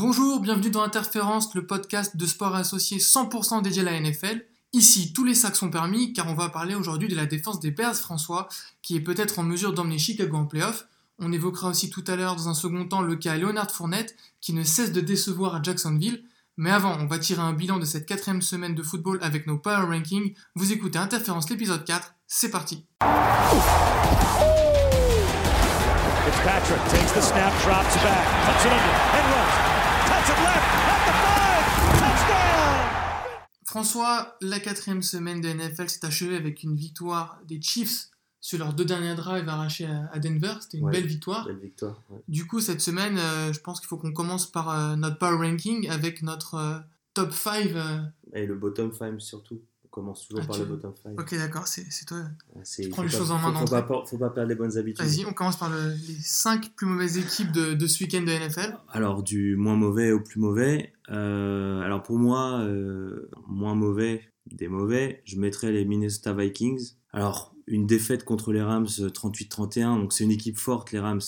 Bonjour, bienvenue dans Interférence, le podcast de sport associé 100% dédié à la NFL. Ici, tous les sacs sont permis car on va parler aujourd'hui de la défense des Bears François, qui est peut-être en mesure d'emmener Chicago en playoff. On évoquera aussi tout à l'heure dans un second temps le cas Leonard Fournette, qui ne cesse de décevoir à Jacksonville. Mais avant, on va tirer un bilan de cette quatrième semaine de football avec nos Power Rankings. Vous écoutez Interférence l'épisode 4, c'est parti. François, la quatrième semaine de NFL s'est achevée avec une victoire des Chiefs sur leurs deux derniers drives arrachés à Denver. C'était une belle victoire. Belle victoire Du coup, cette semaine, euh, je pense qu'il faut qu'on commence par euh, notre power ranking avec notre euh, top 5. Et le bottom 5 surtout commence toujours ah, par le bottom 5. Ok, d'accord, c'est toi. Tu prends les choses en main. Faut, faut, pas, faut pas perdre les bonnes habitudes. Vas-y, on commence par les 5 plus mauvaises équipes de, de ce week-end de NFL. Alors, du moins mauvais au plus mauvais. Euh, alors, pour moi, euh, moins mauvais des mauvais, je mettrais les Minnesota Vikings. Alors, une défaite contre les Rams 38-31, euh, donc c'est une équipe forte, les Rams.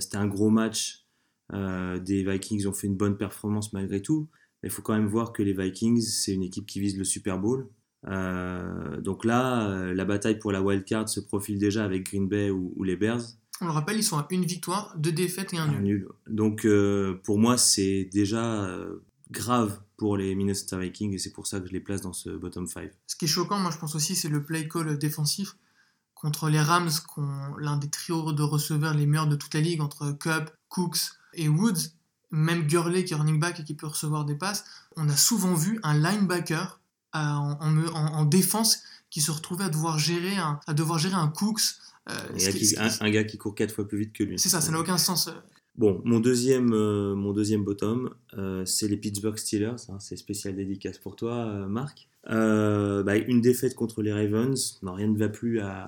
C'était un gros match. des Vikings ont fait une bonne performance malgré tout. Mais il faut quand même voir que les Vikings, c'est une équipe qui vise le Super Bowl. Euh, donc là, euh, la bataille pour la wildcard se profile déjà avec Green Bay ou, les Bears. On le rappelle, ils sont à une victoire, deux défaites et un nul. Donc euh, pour moi, c'est déjà grave pour les Minnesota Vikings et c'est pour ça que je les place dans ce bottom 5. Ce qui est choquant, moi je pense aussi, c'est le play call défensif contre les Rams, qui ont l'un des trios de receveurs les meilleurs de toute la ligue entre Cup, Cooks et Woods. Même Gurley qui est running back et qui peut recevoir des passes. On a souvent vu un linebacker en, défense qui se retrouvait à devoir gérer un, à devoir gérer un Cooks. Euh, un, gars qui court quatre fois plus vite que lui. C'est ça, ça n'a aucun sens. Euh. Bon, mon deuxième, euh, mon deuxième bottom, c'est les Pittsburgh Steelers. Hein, c'est spécial dédicace pour toi, Marc. Bah, une défaite contre les Ravens. Non, rien ne va plus à,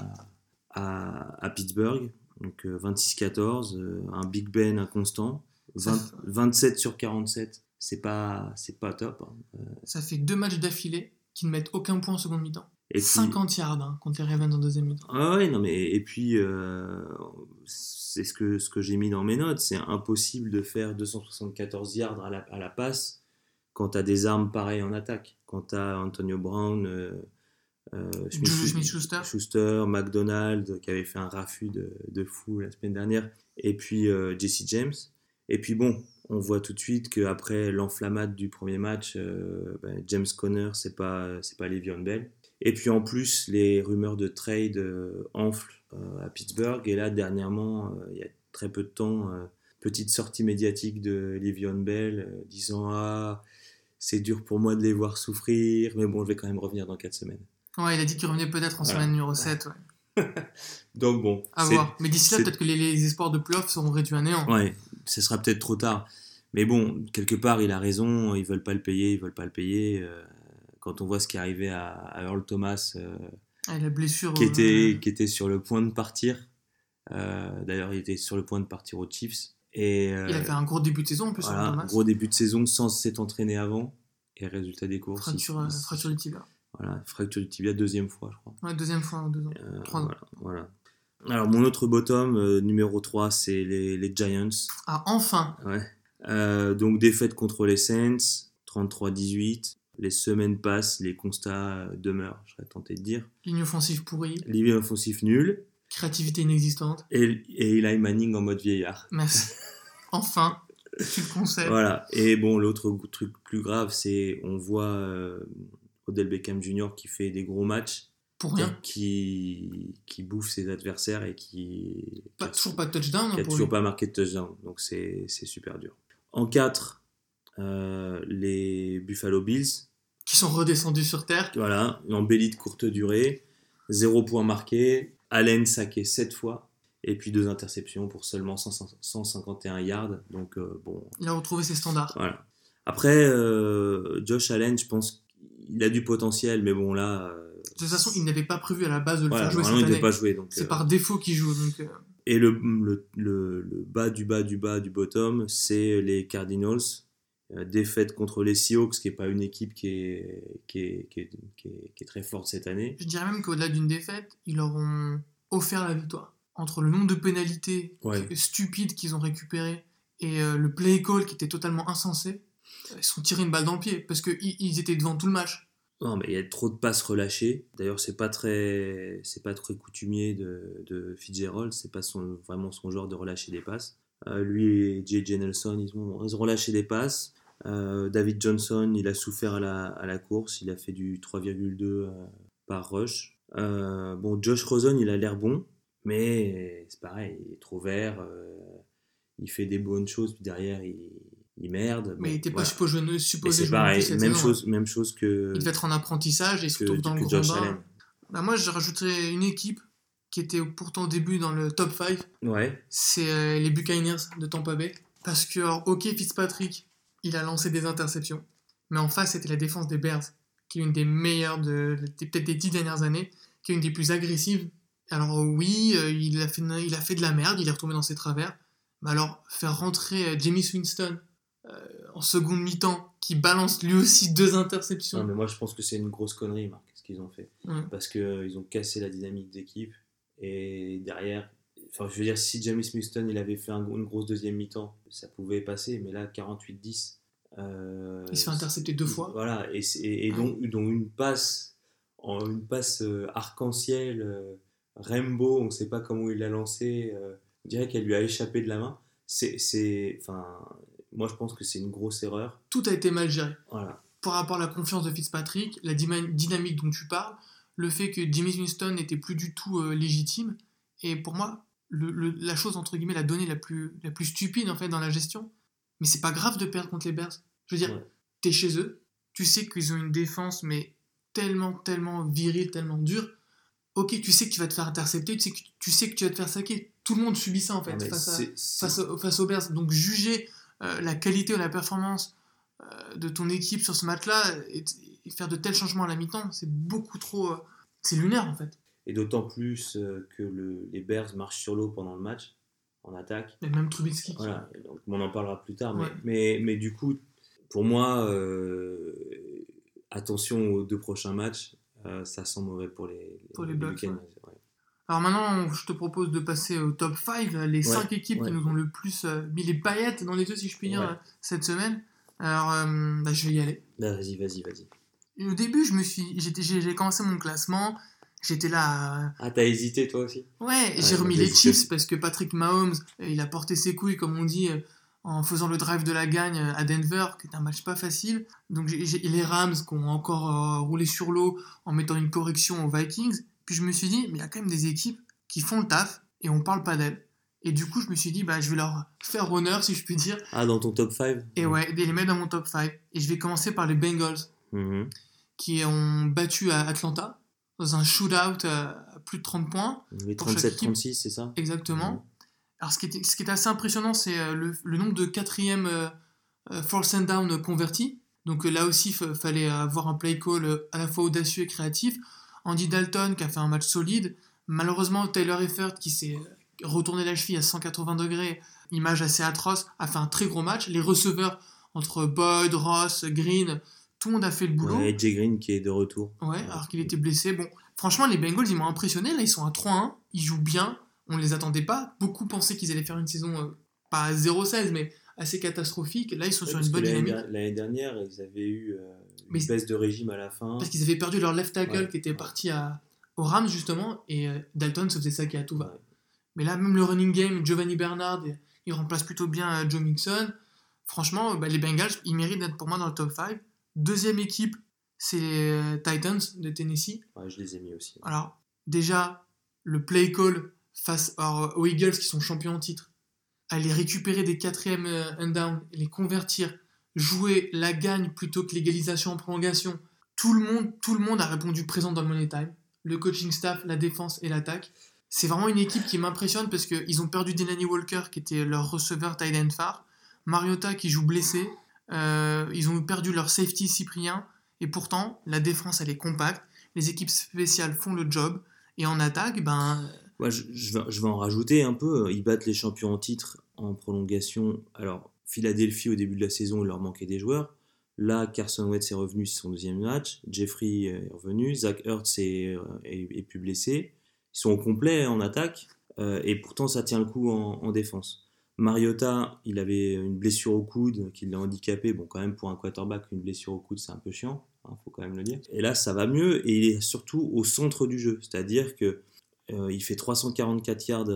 à, Pittsburgh. Donc 26-14, un Big Ben inconstant. 27 sur 47 c'est pas c'est pas top. Hein. Ça fait deux matchs d'affilée qui ne mettent aucun point en seconde mi-temps. Et 50 yards hein, contre les Ravens en deuxième mi-temps. Ah ouais, non mais et puis euh, c'est ce que ce que j'ai mis dans mes notes, c'est impossible de faire 274 yards à la, à la passe quand tu as des armes pareilles en attaque. Quand tu as Antonio Brown, euh, euh Smith, Schuster. Schuster, McDonald qui avait fait un raffut de, de fou la semaine dernière, et puis euh, Jesse James. Et puis bon, on voit tout de suite qu'après l'enflammade du premier match, euh, ben, James Conner, c'est pas, c'est pas Le'Veon Bell. Et puis en plus, les rumeurs de trade euh, enflent euh, à Pittsburgh. Et là, dernièrement, il y a très peu de temps, petite sortie médiatique de Le'Veon Bell disant Ah, c'est dur pour moi de les voir souffrir, mais bon, je vais quand même revenir dans 4 semaines. Ouais, il a dit qu'il revenait peut-être en semaine numéro 7. Donc bon. À voir. Mais d'ici là, peut-être que les, espoirs de playoff seront réduits à néant. Ouais, ce sera peut-être trop tard. Mais bon, quelque part, il a raison, ils veulent pas le payer, ils veulent pas le payer. Euh, quand on voit ce qui est arrivé à, Earl Thomas, euh, ah, la blessure, qui, était, qui était sur le point de partir. Euh, d'ailleurs, il était sur le point de partir aux Chiefs. Et, il a fait un gros début de saison en plus. Voilà, un gros début de saison sans s'être entraîné avant. Et résultat des courses. Fracture, fracture du tibia. Voilà, fracture du tibia, deuxième fois, je crois. Ouais, deuxième fois en deux ans. Trois ans. Voilà, Alors, mon autre bottom, numéro 3, c'est les, les, Giants. Ah, enfin Ouais. Euh, donc défaite contre les Saints, 33-18. Les semaines passent, les constats euh, demeurent, je serais tenté de dire. Ligne offensive pourrie. Ligne offensive nulle. Créativité inexistante. Et, et Eli Manning en mode vieillard. Merci. enfin, tu le conseilles. Voilà. Et bon, l'autre truc plus grave, c'est on voit euh, Odell Beckham Jr. qui fait des gros matchs. Pour rien. Qui, qui bouffe ses adversaires et qui. Pas, toujours pas de touchdown. Qui a toujours pas marqué de touchdown. Donc c'est super dur. En 4, euh, les Buffalo Bills. Qui sont redescendus sur terre. Voilà, une embellie de courte durée. Zéro point marqué. Allen saqué 7 fois. Et puis deux interceptions pour seulement 151 yards. Donc euh, bon. Il a retrouvé ses standards. Voilà. Après, euh, Josh Allen, je pense qu'il a du potentiel, mais bon là. de toute façon, il n'avait pas prévu à la base de le faire jouer cette année. Pas joué, C'est par défaut qu'il joue. Donc, et le, le, le, bas du bas du bas du bottom, c'est les Cardinals. Euh, défaite contre les Seahawks, qui n'est pas une équipe qui est, qui est, qui, est, qui, est, très forte cette année. Je dirais même qu'au-delà d'une défaite, ils leur ont offert la victoire. Entre le nombre de pénalités stupides qu'ils ont récupérées Et euh, le play call qui était totalement insensé, ils se sont tirés une balle dans le pied parce qu'ils ils étaient devant tout le match. Non, mais il y a trop de passes relâchées. D'ailleurs, c'est pas très, c'est pas très coutumier de, de Fitzgerald. C'est pas vraiment son genre de relâcher des passes. Euh, lui et J.J. Nelson, ils ont, ils relâché des passes. Euh, David Johnson, il a souffert à la, course. Il a fait du 3,2 euh, par rush. Bon, Josh Rosen, il a l'air bon, mais c'est pareil, il est trop vert. il fait des bonnes choses, puis derrière, il, il merde. Mais il n'était pas voilà. supposé, jouer pareil, même saison, chose, même chose que, hein. Il devait être en apprentissage et il se retrouve dans le grand bain. Bah, moi, je rajouterais une équipe qui était pourtant au début dans le top 5. Ouais, C'est euh, les Buccaneers de Tampa Bay. Parce que, alors, ok, Fitzpatrick, il a lancé des interceptions. Mais en face, c'était la défense des Bears, qui est une des meilleures de, peut-être des dix dernières années, qui est une des plus agressives. Alors oui, euh, il, a fait, il a fait de la merde, il est retombé dans ses travers. Mais alors, faire rentrer euh, Jamie Winston euh, en seconde mi-temps, qui balance lui aussi deux interceptions. Non, mais moi je pense que c'est une grosse connerie, Marc, ce qu'ils ont fait. Parce qu'ils ont cassé la dynamique d'équipe. Et derrière, enfin, je veux dire, si James Winston il avait fait un- une grosse deuxième mi-temps, ça pouvait passer. Mais là, 48-10. euh, Il se fait intercepter deux fois. Voilà, et, et, et donc, donc une passe, en, une passe euh, arc-en-ciel, euh, Rainbow, on ne sait pas comment il l'a lancé. euh, on dirait qu'elle lui a échappé de la main. C'est, enfin, moi je pense que c'est une grosse erreur. Tout a été mal géré. Voilà. par rapport à la confiance de Fitzpatrick, la dynamique dont tu parles, le fait que Jimmy Winston n'était plus du tout euh, légitime, et pour moi, le- le- la chose, entre guillemets, la donnée la plus, la plus stupide, en fait, dans la gestion, mais c'est pas grave de perdre contre les Bears. Je veux dire, Ouais. t'es chez eux, tu sais qu'ils ont une défense, mais tellement, tellement virile, tellement dure, ok, tu sais que tu vas te faire intercepter, tu sais que tu, sais que tu vas te faire saquer. Tout le monde subit ça, en fait, mais face, à- face, face aux Bears. Donc juger euh, la qualité ou la performance euh, de ton équipe sur ce match-là et, et faire de tels changements à la mi-temps, c'est beaucoup trop... euh, c'est lunaire, en fait. Et d'autant plus que le- les Bears marchent sur l'eau pendant le match, en attaque. Et même Trubisky. Voilà, donc on en parlera plus tard. Mais, Ouais. mais, mais du coup, pour moi, attention aux deux prochains matchs, euh, ça sent mauvais pour les, Pour les Bucks, ouais. Alors maintenant, je te propose de passer au top 5, les 5 équipes ouais. qui nous ont le plus euh, mis les paillettes dans les yeux, si je puis dire, Ouais. euh, cette semaine. Alors, euh, bah, je vais y aller. Bah, vas-y, vas-y, vas-y. Au début, je me suis, j'ai, j'ai commencé mon classement. J'étais là. à- Ah, t'as hésité toi aussi? Ouais, j'ai Ouais, remis les Chiefs vas-y. parce que Patrick Mahomes, il a porté ses couilles, comme on dit, en faisant le drive de la gagne à Denver, qui est un match pas facile. Donc j'ai, j'ai- et les Rams qui ont encore euh, roulé sur l'eau en mettant une correction aux Vikings. Puis je me suis dit, mais il y a quand même des équipes qui font le taf et on parle pas d'elles. Et du coup, je me suis dit, bah, je vais leur faire honneur, si je puis dire, Ah, dans ton top 5 et ouais, et les mettre dans mon top 5. Et je vais commencer par les Bengals Mhm. qui ont battu à Atlanta dans un shootout à à plus de 30 points. Équipe. 37-36, c'est ça? Exactement. Mhm. Alors, ce qui est, ce qui est assez impressionnant, c'est euh, le, le nombre de quatrième euh, euh, force and down convertis. Donc euh, là aussi, il fallait avoir un play call euh, à la fois audacieux et créatif. Andy Dalton qui a fait un match solide. Malheureusement, Taylor Eifert qui s'est retourné la cheville à 180 degrés, image assez atroce, a fait un très gros match. Les receveurs entre Boyd, Ross, Green, tout le monde a fait le boulot. Ouais, Jay Green qui est de retour. Ouais, alors qu'il était blessé. Bon, franchement, les Bengals, ils m'ont impressionné. Là, ils sont à 3-1. Ils jouent bien. On ne les attendait pas. Beaucoup pensaient qu'ils allaient faire une saison, euh, pas à 0-16, mais assez catastrophique. Là, ils sont Ouais, sur une bonne dynamique. L'année dernière, ils avaient eu euh, une Mais- baisse de régime à la fin. Parce qu'ils avaient perdu leur left tackle Ouais. qui était parti à, aux Rams, justement. Et euh, Dalton se faisait saquer à tout va. Ouais. Mais là, même le running game, Giovanni Bernard, il remplace plutôt bien euh, Joe Mixon. Franchement, bah, les Bengals, ils méritent d'être pour moi dans le top 5. Deuxième équipe, c'est les euh, Titans de Tennessee. Ouais, je les ai mis aussi. Alors, déjà, le play call face aux Eagles qui sont champions en titre, aller récupérer des quatrièmes euh, and down, les convertir, jouer la gagne plutôt que l'égalisation en prolongation. Tout le monde, tout le monde a répondu présent dans le money time. Le coaching staff, la défense et l'attaque. C'est vraiment une équipe qui m'impressionne parce qu'ils ont perdu Delaney Walker qui était leur receveur tight end phare, Mariota qui joue blessé, euh, ils ont perdu leur safety Cyprien et pourtant la défense elle est compacte, les équipes spéciales font le job et en attaque ben je, je vais, je vais en rajouter un peu. Ils battent les champions en titre en prolongation. Alors, Philadelphie, au début de la saison, il leur manquait des joueurs. Là, Carson Wentz est revenu sur son deuxième match. Jeffrey est revenu. Zach est, euh, est, est plus blessé. Ils sont au complet en attaque. euh, et pourtant, ça tient le coup en, en défense. Mariota, il avait une blessure au coude qui l'a handicapé. Bon, quand même, pour un quarterback, une blessure au coude, c'est un peu chiant, il hein, faut quand même le dire. Et là, ça va mieux et il est surtout au centre du jeu. C'est-à-dire que euh, il fait 344 yards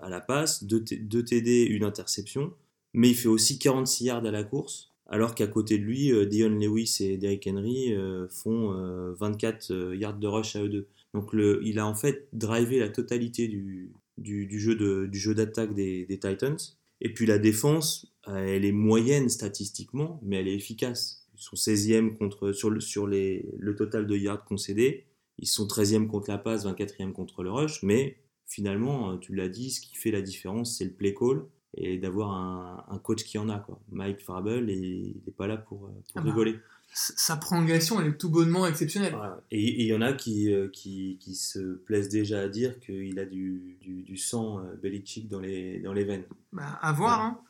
à la passe, 2 TD, une interception, mais il fait aussi 46 yards à la course. Alors qu'à côté de lui, euh, Dion Lewis et Derrick Henry font 24 yards de rush à eux deux. Donc il a en fait drivé la totalité du, jeu, d'attaque des, Titans. Et puis la défense, elle est moyenne statistiquement, mais elle est efficace. Ils sont 16e contre, sur, le, le total de yards concédés. Ils sont 13e contre la passe, 24e contre le rush, mais finalement, euh, tu l'as dit, ce qui fait la différence, c'est le play call et d'avoir un, coach qui en a. Quoi. Mike Farabel, il n'est pas là pour, euh, pour ah bah, rigoler. sa prolongation, elle est tout bonnement exceptionnelle. Et il y en a qui, euh, qui, qui, se plaisent déjà à dire qu'il a du, du, du sang Belichick dans les, dans les veines. Bah, à voir, hein.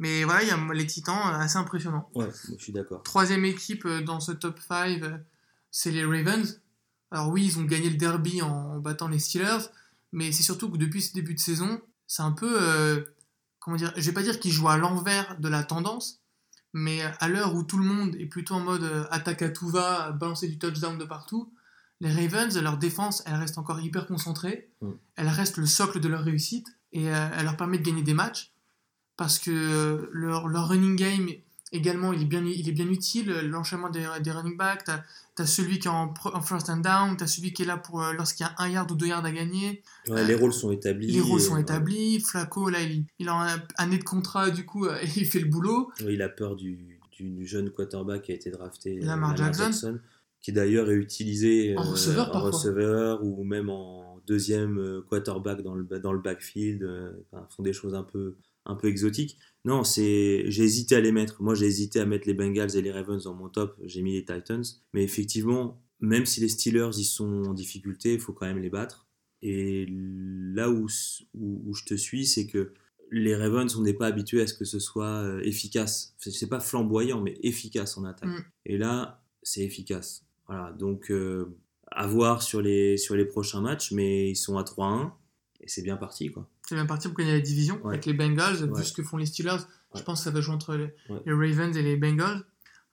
Mais voilà, il y a les Titans assez impressionnants. Ouais, je suis d'accord. Troisième équipe dans ce top 5, c'est les Ravens. Alors oui, ils ont gagné le derby en battant les Steelers, mais c'est surtout que depuis ce début de saison, c'est un peu, euh, comment dire, je vais pas dire qu'ils jouent à l'envers de la tendance, mais à l'heure où tout le monde est plutôt en mode euh, attaque à tout va, balancer du touchdown de partout, les Ravens, leur défense, elle reste encore hyper concentrée, mm. elle reste le socle de leur réussite, et euh, elle leur permet de gagner des matchs, parce que leur, leur running game également, il est bien, il est bien utile. L'enchaînement des, des running backs, tu as, celui qui est en, first and down, tu as celui qui est là pour euh, lorsqu'il y a un yard ou deux yards à gagner. les rôles sont établis. Les rôles sont établis. Flaco, là, il, il a un année de contrat, du coup, euh, il fait le boulot. il a peur du, du, jeune quarterback qui a été drafté. Lamar, Jackson. Qui d'ailleurs est utilisé en euh, receveur, en receveur ou même en deuxième quarterback dans le, dans le backfield. Enfin, font des choses un peu, un peu exotiques. Non, c'est j'ai hésité à les mettre. Moi, j'ai hésité à mettre les Bengals et les Ravens dans mon top. J'ai mis les Titans. Mais effectivement, même si les Steelers y sont en difficulté, il faut quand même les battre. Et là où, où, je te suis, c'est que les Ravens, on n'est pas habitué à ce que ce soit euh, efficace. C'est pas flamboyant, mais efficace en attaque. Mm. Et là, c'est efficace. Voilà, donc euh, à voir sur les, sur les prochains matchs, mais ils sont à 3-1 et c'est bien parti. quoi c'est bien parti pour gagner la division avec les Bengals. Vu ce que font les Steelers, je pense que ça va jouer entre les, Ravens et les Bengals.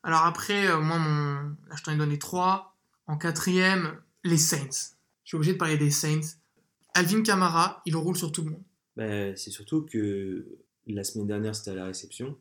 Alors après, euh, moi, mon... là, je t'en ai donné trois. En quatrième, les Saints. Je suis obligé de parler des Saints. Alvin Kamara, il roule sur tout le monde. Ben, c'est surtout que la semaine dernière, c'était à la réception.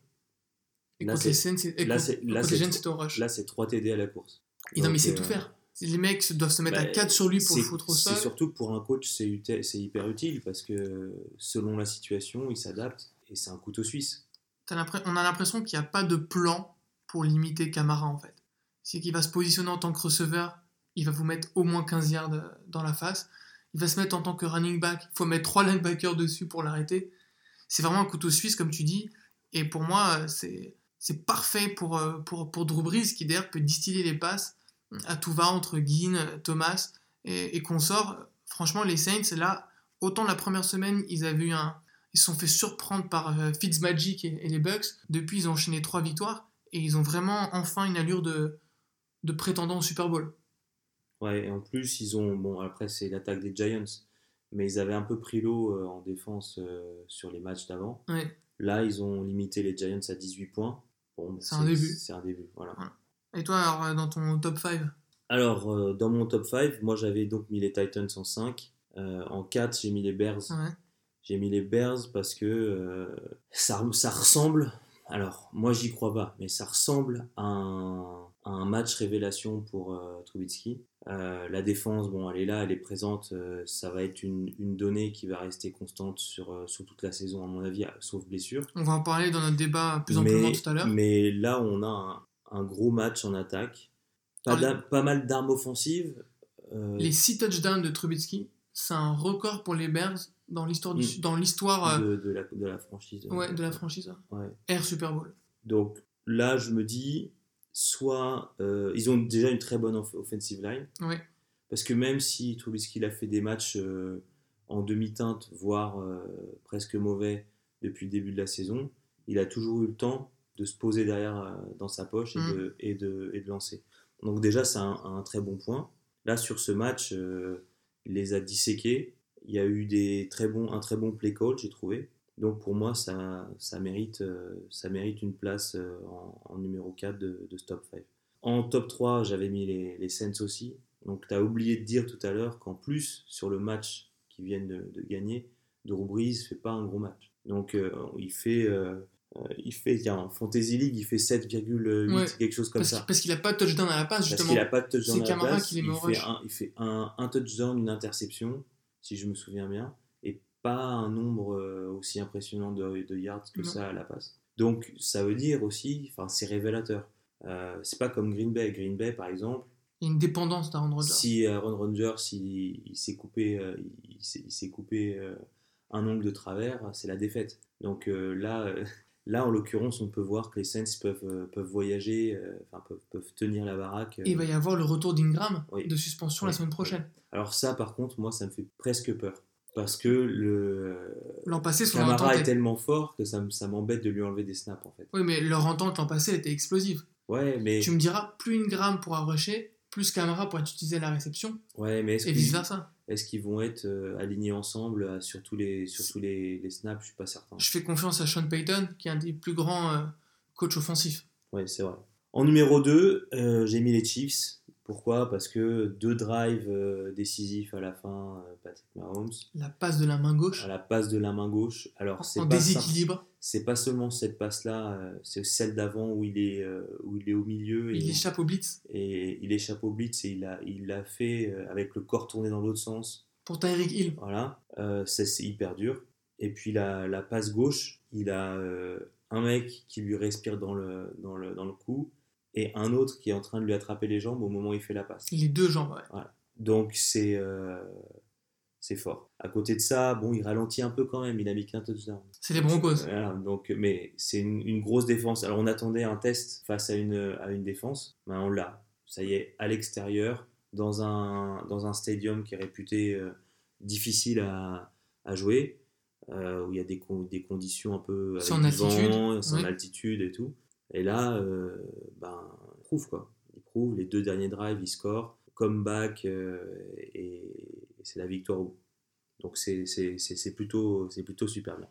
Et là, les Saints, là, c'est, là, c'est 3 TD à la course. Il, Donc, sait tout euh, faire les mecs doivent se mettre à 4 bah, sur lui pour le foutre au sol. C'est surtout pour un coach, c'est hyper utile parce que selon la situation, il s'adapte et c'est un couteau suisse. on a l'impression qu'il n'y a pas de plan pour limiter Camara en fait. C'est qu'il va se positionner en tant que receveur, il va vous mettre au moins 15 yards euh, dans la face. Il va se mettre en tant que running back, il faut mettre 3 linebackers dessus pour l'arrêter. C'est vraiment un couteau suisse comme tu dis. Et pour moi, euh, c'est parfait pour, euh, pour, pour Drew Brees qui d'ailleurs peut distiller les passes à tout va entre Guin, Thomas et, et consorts. Franchement, les Saints, là, autant la première semaine, ils avaient eu un, ils se sont fait surprendre par euh, Fitzmagic et, les Bucks. Depuis, ils ont enchaîné trois victoires et ils ont vraiment enfin une allure de, de prétendant au Super Bowl. Ouais, et en plus, ils ont. Bon, après, c'est l'attaque des Giants, mais ils avaient un peu pris l'eau euh, en défense euh, sur les matchs d'avant. Là, ils ont limité les Giants à 18 points. Bon, c'est un début. C'est un début, voilà. Et toi, alors, euh, dans ton top 5 Alors, euh, dans mon top 5, moi j'avais donc mis les Titans en 5. Euh, en 4, j'ai mis les Bears. J'ai mis les Bears parce que ça, ça ressemble. Alors, moi j'y crois pas, mais ça ressemble à un, match révélation pour Trubitsky. la défense, bon, elle est là, elle est présente. ça va être une, donnée qui va rester constante sur, sur toute la saison, à mon avis, sauf blessure. On va en parler dans notre débat plus amplement tout à l'heure. Mais là, on a un, un gros match en attaque. Pas, mal d'armes offensives. Euh, les 6 touchdowns de Trubitsky, c'est un record pour les Bears dans l'histoire mm. dans l'histoire euh, de, la, de, la, franchise. Ouais, de la franchise. Ouais. Air Super Bowl. Donc là, je me dis, soit euh, ils ont déjà une très bonne offensive line. Ouais. Parce que même si Trubisky a fait des matchs en demi-teinte, voire presque mauvais depuis le début de la saison, il a toujours eu le temps de se poser derrière euh, dans sa poche et, mm. de, et, de, et, de, lancer. Donc déjà, c'est un, très bon point. Là, sur ce match, euh, il les a disséqués. Il y a eu des très bons, un très bon play call, j'ai trouvé. Donc pour moi, ça, ça, mérite, ça mérite une place en, numéro 4 de, de, ce top 5. En top 3, j'avais mis les, les Saints aussi. Donc tu as oublié de dire tout à l'heure qu'en plus, sur le match qu'ils viennent de, de gagner, Drew Brees fait pas un gros match. Donc il fait euh, il fait, en Fantasy League, il fait 7,8, quelque chose comme ça. Parce qu'il n'a pas de touchdown à la passe, justement. Parce qu'il n'a pas de touchdown à la passe. il, fait un, il fait un, un, touchdown, une interception, si je me souviens bien, et pas un nombre euh, aussi impressionnant de, de yards que ça à la passe. Donc, ça veut dire aussi, enfin, c'est révélateur. Euh, c'est pas comme Green Bay. Green Bay, par exemple. Il y a une dépendance d'Aaron Rodgers. Si Aaron Rodgers, il, il s'est coupé, il, il s'est coupé un ongle de travers, c'est la défaite. Donc là, Là, en l'occurrence, on peut voir que les Saints peuvent, euh, peuvent voyager, euh, enfin, peuvent, peuvent, tenir la baraque. Et il va y avoir le retour d'Ingram de suspension la semaine prochaine. Alors ça, par contre, moi, ça me fait presque peur. Parce que le l'an passé, son Camara est tellement fort que ça, ça m'embête de lui enlever des snaps, en fait. Oui, mais leur entente l'an passé était explosive. Ouais, mais... Tu me diras, plus Ingram pourra rusher, plus Camara pourra utiliser la réception. Ouais, mais et vice-versa. Est-ce qu'ils vont être euh, alignés ensemble euh, sur tous les, sur les, les, snaps Je suis pas certain. Je fais confiance à Sean Payton, qui est un des plus grands euh, coachs offensifs. Oui, c'est vrai. En numéro 2, j'ai mis les Chiefs. Pourquoi? Parce que deux drives euh, décisifs à la fin, euh, Patrick Mahomes. La passe de la main gauche. À la passe de la main gauche. Alors c'est en déséquilibre. C'est pas seulement cette passe-là, euh, c'est celle d'avant où il est où il est au milieu. il échappe au blitz. Et il échappe au blitz et il a il l'a fait avec le corps tourné dans l'autre sens. Pour Tyreek Hill. Voilà, c'est hyper dur. Et puis la, la passe gauche, il a un mec qui lui respire dans le dans le dans le cou et un autre qui est en train de lui attraper les jambes au moment où il fait la passe. Les deux jambes, ouais. Donc c'est euh, c'est fort. À côté de ça, bon, il ralentit un peu quand même. Il a mis qu'un touchdown. C'est les Broncos. Voilà, donc, mais c'est une, grosse défense. Alors on attendait un test face à une, à une défense. Ben, on l'a. Ça y est, à l'extérieur, dans un, dans un stadium qui est réputé euh, difficile à, à jouer, euh, où il y a des, des conditions un peu sans altitude, sans altitude et tout. Et là, euh, ben, il prouve quoi. Il prouve, les deux derniers drives, il score, comeback, euh, et, c'est la victoire. Donc c'est plutôt, plutôt super bien.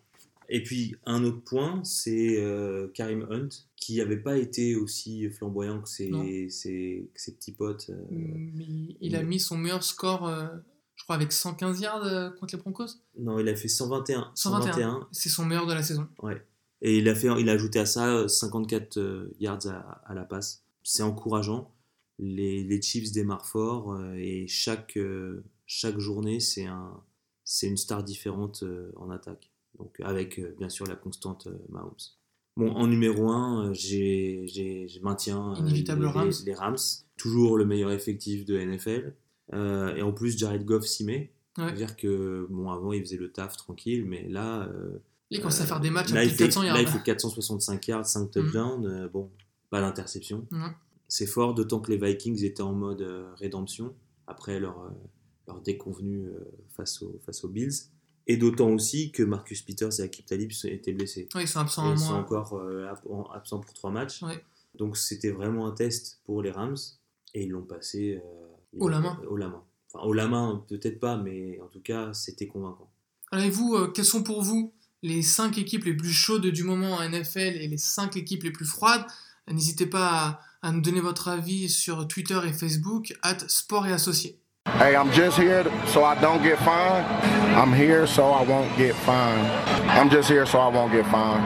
Et puis un autre point, c'est euh, Karim Hunt, qui n'avait pas été aussi flamboyant que ses, ses, ses petits potes. Mm, il a mis son meilleur score, je crois, avec 115 yards contre les Broncos? Non, il a fait 121. 121. 121. C'est son meilleur de la saison. Ouais. Et il a, fait, il a ajouté à ça 54 euh, euh, yards à, la passe. C'est encourageant. Les, les, Chiefs démarrent fort euh, et chaque, chaque journée, c'est un, une star différente en attaque. Donc avec bien sûr la constante Mahomes. Bon, en numéro 1, j'ai, je maintiens les, Rams. Les, Rams. Toujours le meilleur effectif de NFL. et en plus, Jared Goff s'y met. C'est-à-dire que, bon, avant, il faisait le taf tranquille, mais là, il commence à faire des matchs là, à plus de 400 yards. Là, il fait 465 yards, 5 mm. touchdowns. Euh, bon, pas d'interception. C'est fort, d'autant que les Vikings étaient en mode euh, rédemption après leur, euh, leur déconvenue face, aux, face aux Bills. Et d'autant aussi que Marcus Peters et Akip Talib étaient blessés. ils sont absents Ils sont encore absents pour 3 matchs. Donc c'était vraiment un test pour les Rams. Et ils l'ont passé au la main. Au la main. Enfin, au la main, peut-être pas, mais en tout cas, c'était convaincant. allez vous, quels sont pour vous les 5 équipes les plus chaudes du moment en NFL et les 5 équipes les plus froides. N'hésitez pas à, nous donner votre avis sur Twitter et Facebook, at Sport et Associés. Hey, I'm just here so I don't get fined. I'm here so I won't get fined. I'm just here so I won't get fined.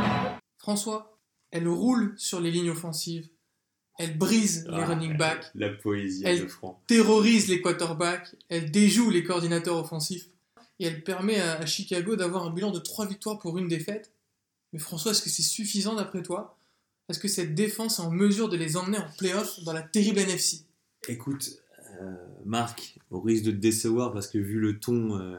François, elle roule sur les lignes offensives. Elle brise les ah, running backs. La poésie elle de terrorise les quarterbacks. Elle déjoue les coordinateurs offensifs et elle permet à, Chicago d'avoir un bilan de 3 victoires pour une défaite. Mais François, est-ce que c'est suffisant d'après toi? Est-ce que cette défense est en mesure de les emmener en playoff dans la terrible NFC Écoute, euh, Marc, au risque de te décevoir parce que vu le ton euh,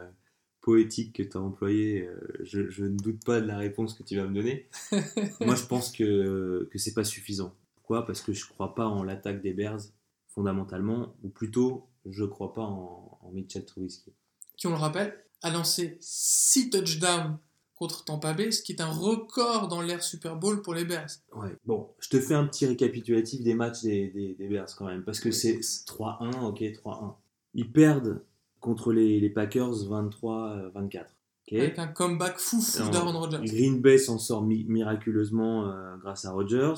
poétique que tu as employé, euh, je, ne doute pas de la réponse que tu vas me donner. Moi, je pense que, que c'est pas suffisant. Pourquoi? Parce que je ne crois pas en l'attaque des Bears fondamentalement, ou plutôt, je ne crois pas en, en Mitchell Trubisky. Qui, on le rappelle, a lancé 6 touchdowns contre Tampa Bay, ce qui est un record dans l'ère Super Bowl pour les Bears. Ouais, bon, je te fais un petit récapitulatif des matchs des, des, Bears quand même, parce que c'est 3-1, ok, 3-1. Ils perdent contre les, les Packers 23-24. Ok. avec un comeback fou fou d'Aaron Rodgers. Green Bay s'en sort mi- miraculeusement euh, grâce à Rodgers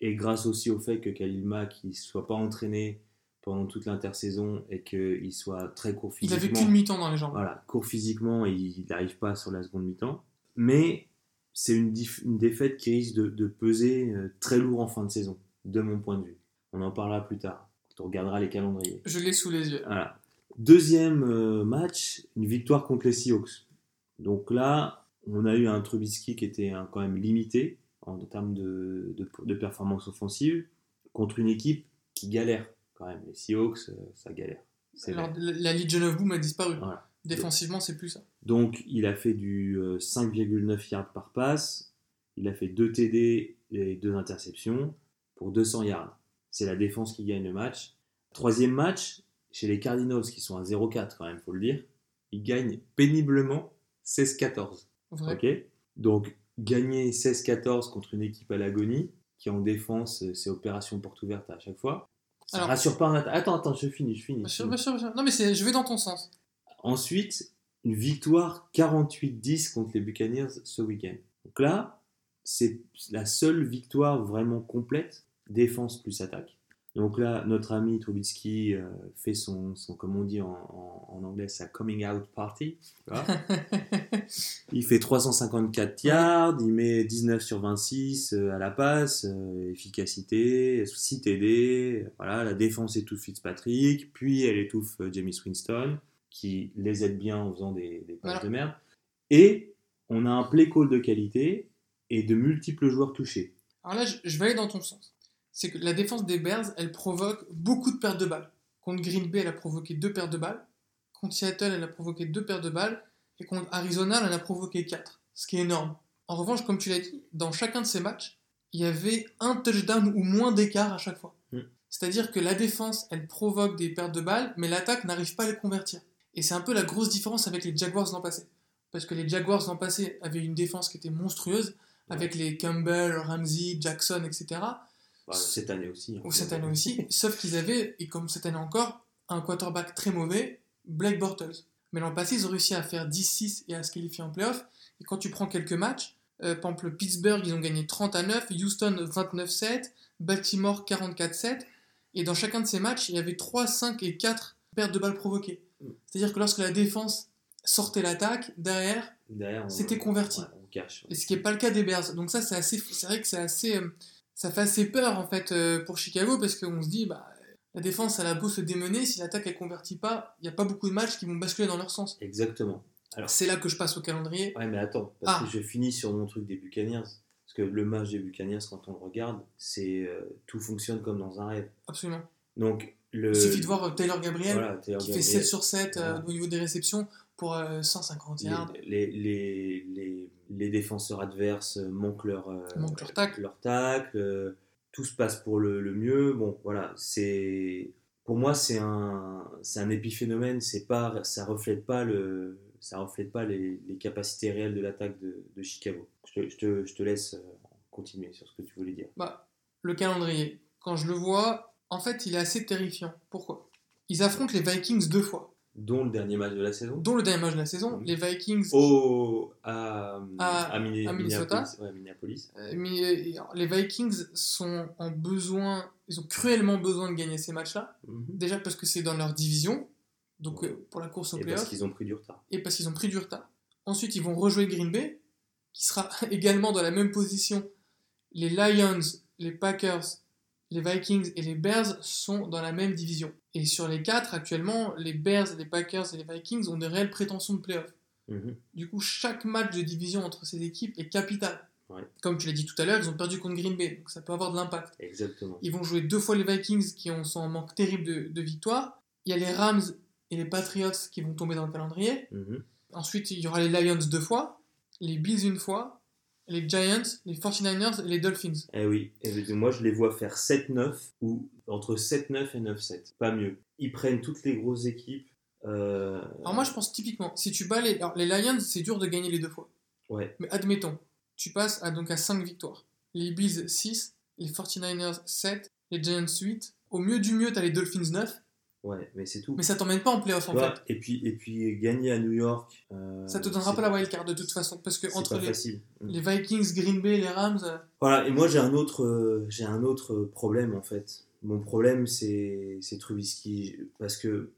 et grâce aussi au fait que Khalil Mack ne soit pas entraîné pendant toute l'intersaison et qu'il soit très court Il physiquement. avait qu'une mi-temps dans les jambes. Voilà, court physiquement et il n'arrive pas sur la seconde mi-temps. Mais c'est une, défaite qui risque de, de peser euh, très lourd en fin de saison, de mon point de vue. On en parlera plus tard, quand on regardera les calendriers. Je l'ai sous les yeux. Voilà. Deuxième euh, match, une victoire contre les Seahawks. Donc là, on a eu un Trubisky qui était hein, quand même limité en termes de, de, de performance offensive contre une équipe qui galère quand même. Les Seahawks, euh, ça galère. Alors, la, Legion of Boom a disparu. Voilà. Défensivement, c'est plus ça. Donc, il a fait du euh, 5,9 yards par passe. Il a fait 2 TD et 2 interceptions pour 200 yards. C'est la défense qui gagne le match. Troisième match, chez les Cardinals, qui sont à 0-4 quand même, faut le dire. Ils gagnent péniblement 16-14. Vrai. Ok Donc, gagner 16-14 contre une équipe à l'agonie, qui en défense, euh, c'est opération porte ouverte à chaque fois. Ça Alors- rassure pas Attends, attends, je finis, je finis. Bien je sûr, finis. bien sûr, bien sûr. Non, mais je vais dans ton sens. Ensuite, une victoire 48-10 contre les Buccaneers ce week-end. Donc là, c'est la seule victoire vraiment complète, défense plus attaque. Donc là, notre ami Trubisky euh, fait son, son, comme on dit en, en- en anglais, sa coming out party. tu vois. il fait 354 yards, il met 19 sur 26 euh, à la passe, euh, efficacité, 6 TD, voilà, la défense étouffe Fitzpatrick, puis elle étouffe James Winston, qui les aide bien en faisant des, des passes Voilà. de merde. Et on a un play call de qualité et de multiples joueurs touchés. Alors là, je, je vais aller dans ton sens. C'est que la défense des Bears, elle provoque beaucoup de pertes de balles. Contre Green Bay, elle a provoqué deux pertes de balles. Contre Seattle, elle a provoqué deux pertes de balles. Et contre Arizona, elle en a provoqué quatre. Ce qui est énorme. En revanche, comme tu l'as dit, dans chacun de ces matchs, il y avait un touchdown ou moins d'écart à chaque fois. Mm. C'est-à-dire que la défense, elle provoque des pertes de balles, mais l'attaque n'arrive pas à les convertir. Et c'est un peu la grosse différence avec les Jaguars l'an passé. Parce que les Jaguars l'an passé avaient une défense qui était monstrueuse, avec les Campbell, Ramsey, Jackson, etc. Bah, cette année aussi. hein. Ou cette année aussi, sauf qu'ils avaient, et comme cette année encore, un quarterback très mauvais, Blake Bortles. Mais l'an passé, ils ont réussi à faire 10-6 et à se qualifier en playoff. Et quand tu prends quelques matchs, euh, par exemple Pittsburgh, ils ont gagné 30 à 9, Houston 29-7, Baltimore 44-7. Et dans chacun de ces matchs, il y avait 3, 5 et 4 pertes de balles provoquées. Mm. C'est-à-dire que lorsque la défense sortait l'attaque, derrière, C'était converti. ouais, on cache. et ce qui n'est pas le cas des Bears. Donc ça, c'est assez, c'est vrai que c'est assez, euh, ça fait assez peur en fait euh, pour Chicago parce qu'on se dit, bah, la défense, elle a beau se démener, si l'attaque elle convertit pas, il n'y a pas beaucoup de matchs qui vont basculer dans leur sens. Exactement. Alors, C'est là que je passe au calendrier. Ouais, mais attends, parce Ah. que je finis sur mon truc des Buccaneers. Parce que le match des Buccaneers, quand on le regarde, c'est euh, tout fonctionne comme dans un rêve. Absolument. Donc, le. Il suffit de voir euh, Taylor Gabriel voilà, Taylor qui fait Gabriel. 7 sur 7 euh, Voilà. au niveau des réceptions pour euh, 150 yards. les, les, les, les, défenseurs adverses manquent leur, euh, Manquent leur tacle. leur tacle, euh, tout se passe pour le, le mieux. Bon, voilà, c'est pour moi c'est un c'est un épiphénomène. C'est pas ça reflète pas le ça reflète pas les, les capacités réelles de l'attaque de, de Chicago. Je te, je, te, je te laisse euh, continuer sur ce que tu voulais dire. Bah, le calendrier, quand je le vois, en fait, il est assez terrifiant. Pourquoi? Ils affrontent les Vikings deux fois, Dont le dernier match de la saison. dont le dernier match de la saison. Les Vikings Au à, À- Minne- à Minnesota. Minneapolis. Ouais, Minneapolis. Euh, mais euh, les Vikings sont en besoin, ils ont cruellement besoin de gagner ces matchs-là. Mhm. Déjà parce que c'est dans leur division, donc euh, pour la course au Et parce playoff, qu'ils ont pris du retard. et parce qu'ils ont pris du retard. Ensuite, ils vont rejouer Green Bay, qui sera également dans la même position. Les Lions, les Packers, les Vikings et les Bears sont dans la même division. Et sur les quatre, actuellement, les Bears, les Packers et les Vikings ont des réelles prétentions de playoff. Mhm. Du coup, chaque match de division entre ces équipes est capital. Ouais. Comme tu l'as dit tout à l'heure, ils ont perdu contre Green Bay, donc ça peut avoir de l'impact. Exactement. Ils vont jouer deux fois les Vikings qui ont, sont en manque terrible de, de victoires. Il y a les Rams et les Patriots qui vont tomber dans le calendrier. Mhm. Ensuite, il y aura les Lions deux fois, les Bills une fois, les Giants, les 49ers et les Dolphins. Eh oui, et moi je les vois faire 7-9 ou entre 7-9 et 9-7, pas mieux. Ils prennent toutes les grosses équipes. euh, Alors moi, je pense typiquement, si tu bats les, alors, les Lions, c'est dur de gagner les deux fois. Ouais, Mais admettons, tu passes à, donc à 5 victoires. Les Bills 6, les 49ers 7, les Giants 8. Au mieux du mieux, tu as les Dolphins 9. Ouais, mais c'est tout. Mais ça t'emmène pas en playoff en fait. et, puis, et puis gagner à New York. euh, Ça te donnera c'est pas la wildcard de toute façon. Parce que entre pas les. Mm. les Vikings, Green Bay, les Rams, euh, Voilà, et moi j'ai un autre, euh, j'ai un autre problème en fait. Mon problème c'est, c'est Trubisky parce que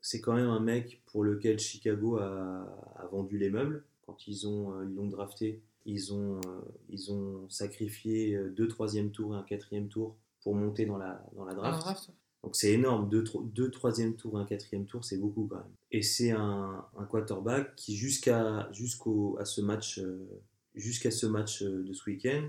c'est quand même un mec pour lequel Chicago a, a vendu les meubles quand ils ont euh, ils l'ont drafté. Ils ont, ils ont sacrifié deux troisième tours et un quatrième tour pour monter dans la, dans la dans la draft. Donc c'est énorme, deux, deux troisième tours un quatrième tour, c'est beaucoup quand même. Et c'est un, un quarterback qui jusqu'à jusqu'au à ce match euh, jusqu'à ce match euh, de ce week-end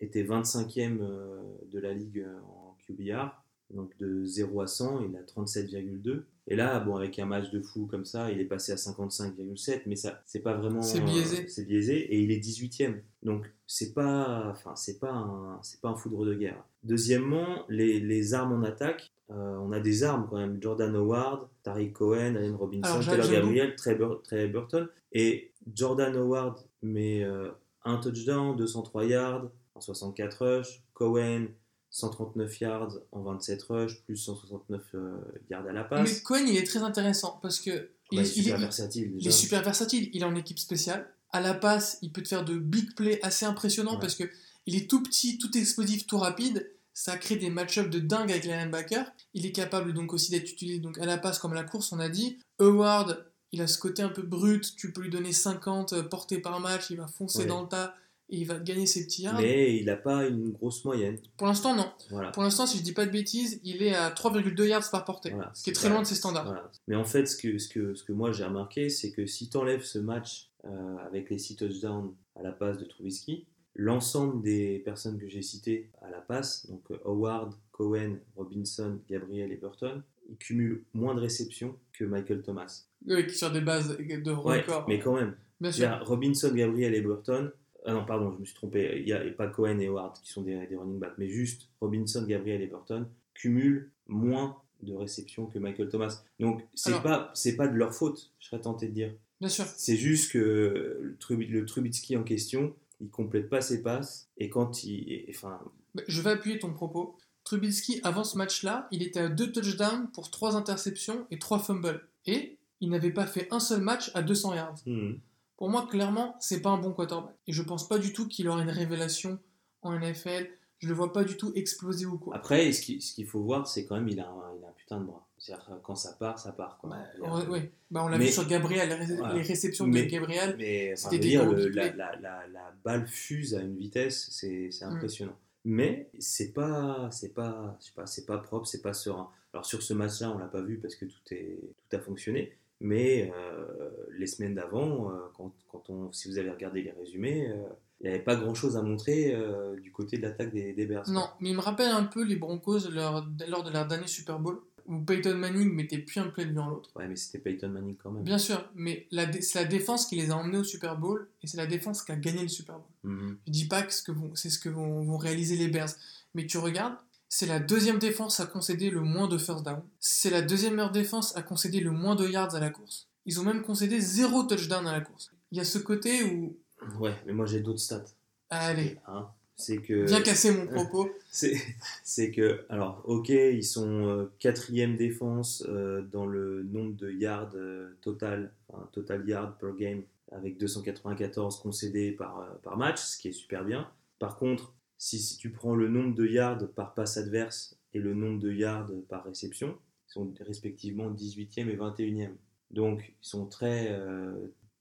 était 25e euh, de la ligue en QBR, donc de 0 à 100, il a 37,2. Et là, bon, avec un match de fou comme ça, il est passé à 55,7, mais ça, c'est pas vraiment. C'est biaisé. c'est biaisé, et il est 18e. Donc c'est pas, enfin, c'est pas un, c'est pas un foudre de guerre. Deuxièmement, les, les armes en attaque. euh, on a des armes quand même. Jordan Howard, Tariq Cohen, Allen Robinson, Taylor Gabriel, Trey, Bur- Trey Burton. Et Jordan Howard met euh, un touchdown, 203 yards en 64 rushs. Cohen, 139 yards en 27 rushs, plus 169 euh, yards à la Mais passe. Cohen, il est très intéressant parce que il, est, super versatile il est super versatile. Il est en équipe spéciale. À la passe, il peut te faire de big plays assez impressionnants Ouais. parce que il est tout petit, tout explosif, tout rapide. Ça crée des match-ups de dingue avec les linebackers. Il est capable donc aussi d'être utilisé donc à la passe comme à la course, on a dit. Howard, il a ce côté un peu brut. Tu peux lui donner 50 portées par match. Il va foncer Ouais. dans le tas et il va gagner ses petits yards. Mais il n'a pas une grosse moyenne. Pour l'instant, non. Voilà. Pour l'instant, si je dis pas de bêtises, il est à 3,2 yards par portée. Voilà, ce qui est très loin de ses standards. Voilà. Mais en fait, ce que, ce que, ce que moi j'ai remarqué, c'est que si tu enlèves ce match euh, avec les 6 touchdowns à la passe de Trubisky, l'ensemble des personnes que j'ai citées à la passe, donc euh, Howard, Cohen, Robinson, Gabriel et Burton, ils cumulent moins de réceptions que Michael Thomas. Oui, sur des bases de Ouais, record. mais quand même. Bien Il y a Robinson, Gabriel et Burton. Ah non, pardon, je me suis trompé. Il n'y a pas Cohen et Howard qui sont des, des running backs, mais juste Robinson, Gabriel et Burton cumulent moins de réceptions que Michael Thomas. Donc, c'est Alors- pas, c'est pas de leur faute, je serais tenté de dire. Bien sûr. C'est juste que le Trubitsky en question, il complète pas ses passes et quand il. et- Enfin, Bah, Je vais appuyer ton propos. Trubisky, avant ce match-là, il était à deux touchdowns pour trois interceptions et trois fumbles. Et il n'avait pas fait un seul match à 200 yards. hmm, Pour moi, clairement, c'est pas un bon quarterback. Et je pense pas du tout qu'il aura une révélation en NFL. Je le vois pas du tout exploser ou quoi. Après, ce qu'il faut voir, c'est quand même il a, un, il a un putain de bras. C'est-à-dire que quand ça part, ça part. Quoi. Bah, ouais, ouais. Bah, on l'a vu sur Gabriel, les, ré- Voilà. les réceptions Mais- de Gabriel. Mais enfin, dire, le- la, plays. la, la, la balle fuse à une vitesse, c'est Mm. impressionnant. Mais c'est pas, c'est pas, je sais pas, c'est pas propre, c'est pas serein. Alors sur ce match-là, on l'a pas vu parce que tout est, tout a fonctionné. Mais euh, les semaines d'avant, euh, quand, quand on, si vous avez regardé les résumés, euh, il n'y avait pas grand-chose à montrer euh, du côté de l'attaque des, des Bears. Non, mais il me rappelle un peu les Broncos leur- lors de leur dernier Super Bowl, où Peyton Manning mettait plus un play devant l'autre. Ouais, mais c'était Peyton Manning quand même. Bien sûr, mais c'est la défense qui les a emmenés au Super Bowl, et c'est la défense qui a gagné le Super Bowl. Mhm. Je dis pas que c'est ce que vont, vont réaliser les Bears, mais tu regardes, c'est la deuxième défense à concéder le moins de first down. C'est la deuxième meilleure défense à concéder le moins de yards à la course. Ils ont même concédé zéro touchdown à la course. Il y a ce côté où, Ouais, mais moi j'ai d'autres stats. allez, Hein. C'est que. viens casser mon propos. C'est que, alors, ok, ils sont euh, quatrième défense euh, dans le nombre de yards euh, total, enfin, total yards per game, avec 294 concédés par, par match, ce qui est super bien. Par contre, si, si tu prends le nombre de yards par passe adverse et le nombre de yards par réception, ils sont respectivement 18e et 21e. Donc, ils sont très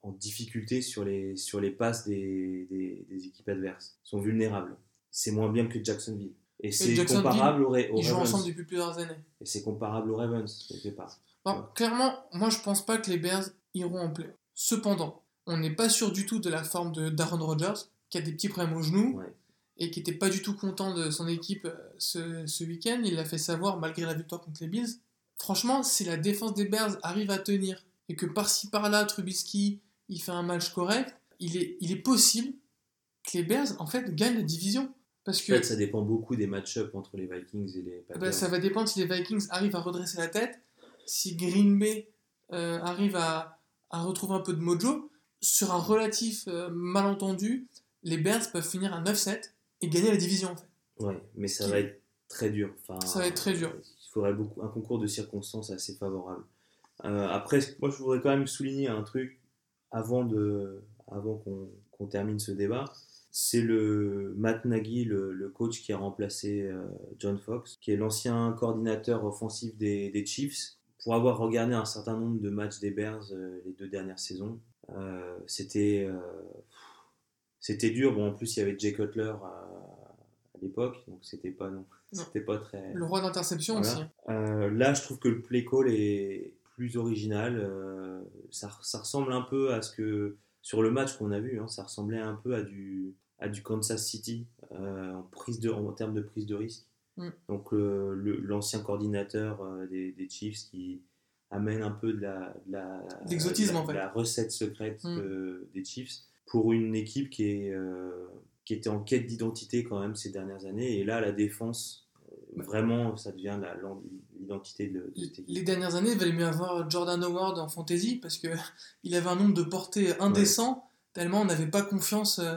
en difficulté sur les, sur les passes des, des- des équipes adverses. Ils sont vulnérables. C'est moins bien que Jacksonville. Et c'est comparable au, Ra- aux Ils jouent Ravens. ensemble depuis plusieurs années. Et c'est comparable aux Ravens, quelque part. Non, clairement, moi je pense pas que les Bears iront en play. Cependant, on n'est pas sûr du tout de la forme de Darren Rodgers, qui a des petits problèmes au genou Ouais. et qui n'était pas du tout content de son équipe euh, ce, ce week-end. Il l'a fait savoir malgré la victoire contre les Bills. Franchement, si la défense des Bears arrive à tenir et que par-ci par-là, Trubisky il fait un match correct, il est, il est possible que les Bears en fait gagnent la division. Parce En que fait, ça dépend beaucoup des match-ups entre les Vikings et les eh Packers. ben, ça va dépendre si les Vikings arrivent à redresser la tête, si Green Bay euh, arrive à, à retrouver un peu de mojo. Sur un relatif euh, malentendu, les Bears peuvent finir à 9-7 et gagner la division en fait. Ouais, mais ça Qui- va être très dur. Enfin, Ça va être très dur. Il faudrait beaucoup, un concours de circonstances assez favorable. Euh, après, moi, je voudrais quand même souligner un truc avant, de, avant qu'on termine ce débat. C'est le Matt Nagy, le, coach qui a remplacé euh, John Fox, qui est l'ancien coordinateur offensif des, des, Chiefs. Pour avoir regardé un certain nombre de matchs des Bears euh, les deux dernières saisons, c'était c'était dur. Bon, en plus, il y avait Jay Cutler à, l'époque, donc c'était pas non, c'était pas très. Le roi d'interception aussi. là, je trouve que le play call est plus original. Euh, ça, ça, ressemble un peu à ce que, sur le match qu'on a vu, hein, ça ressemblait un peu à du, à du Kansas City euh, en, prise de, en termes de prise de risque. Mm. Donc l'ancien coordinateur euh, des, des, Chiefs qui amène un peu de la, la, en fait. la recette secrète mm. des Chiefs pour une équipe qui, est, qui était en quête d'identité quand même ces dernières années. Et là, la défense, vraiment, ça devient l'identité de, Les dernières années, il valait mieux avoir Jordan Howard en fantasy parce qu'il avait un nombre de portées indécent, tellement on n'avait pas confiance euh,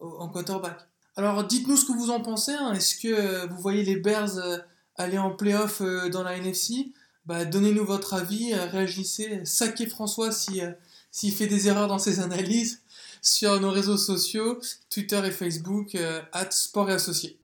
en quarterback. Alors dites-nous ce que vous en pensez. Hein. Est-ce que euh, vous voyez les Bears euh, aller en playoff dans la NFC bah, Donnez-nous votre avis, réagissez, saquez François s'il si, fait des erreurs dans ses analyses sur nos réseaux sociaux, Twitter et Facebook, at Sport et Associés.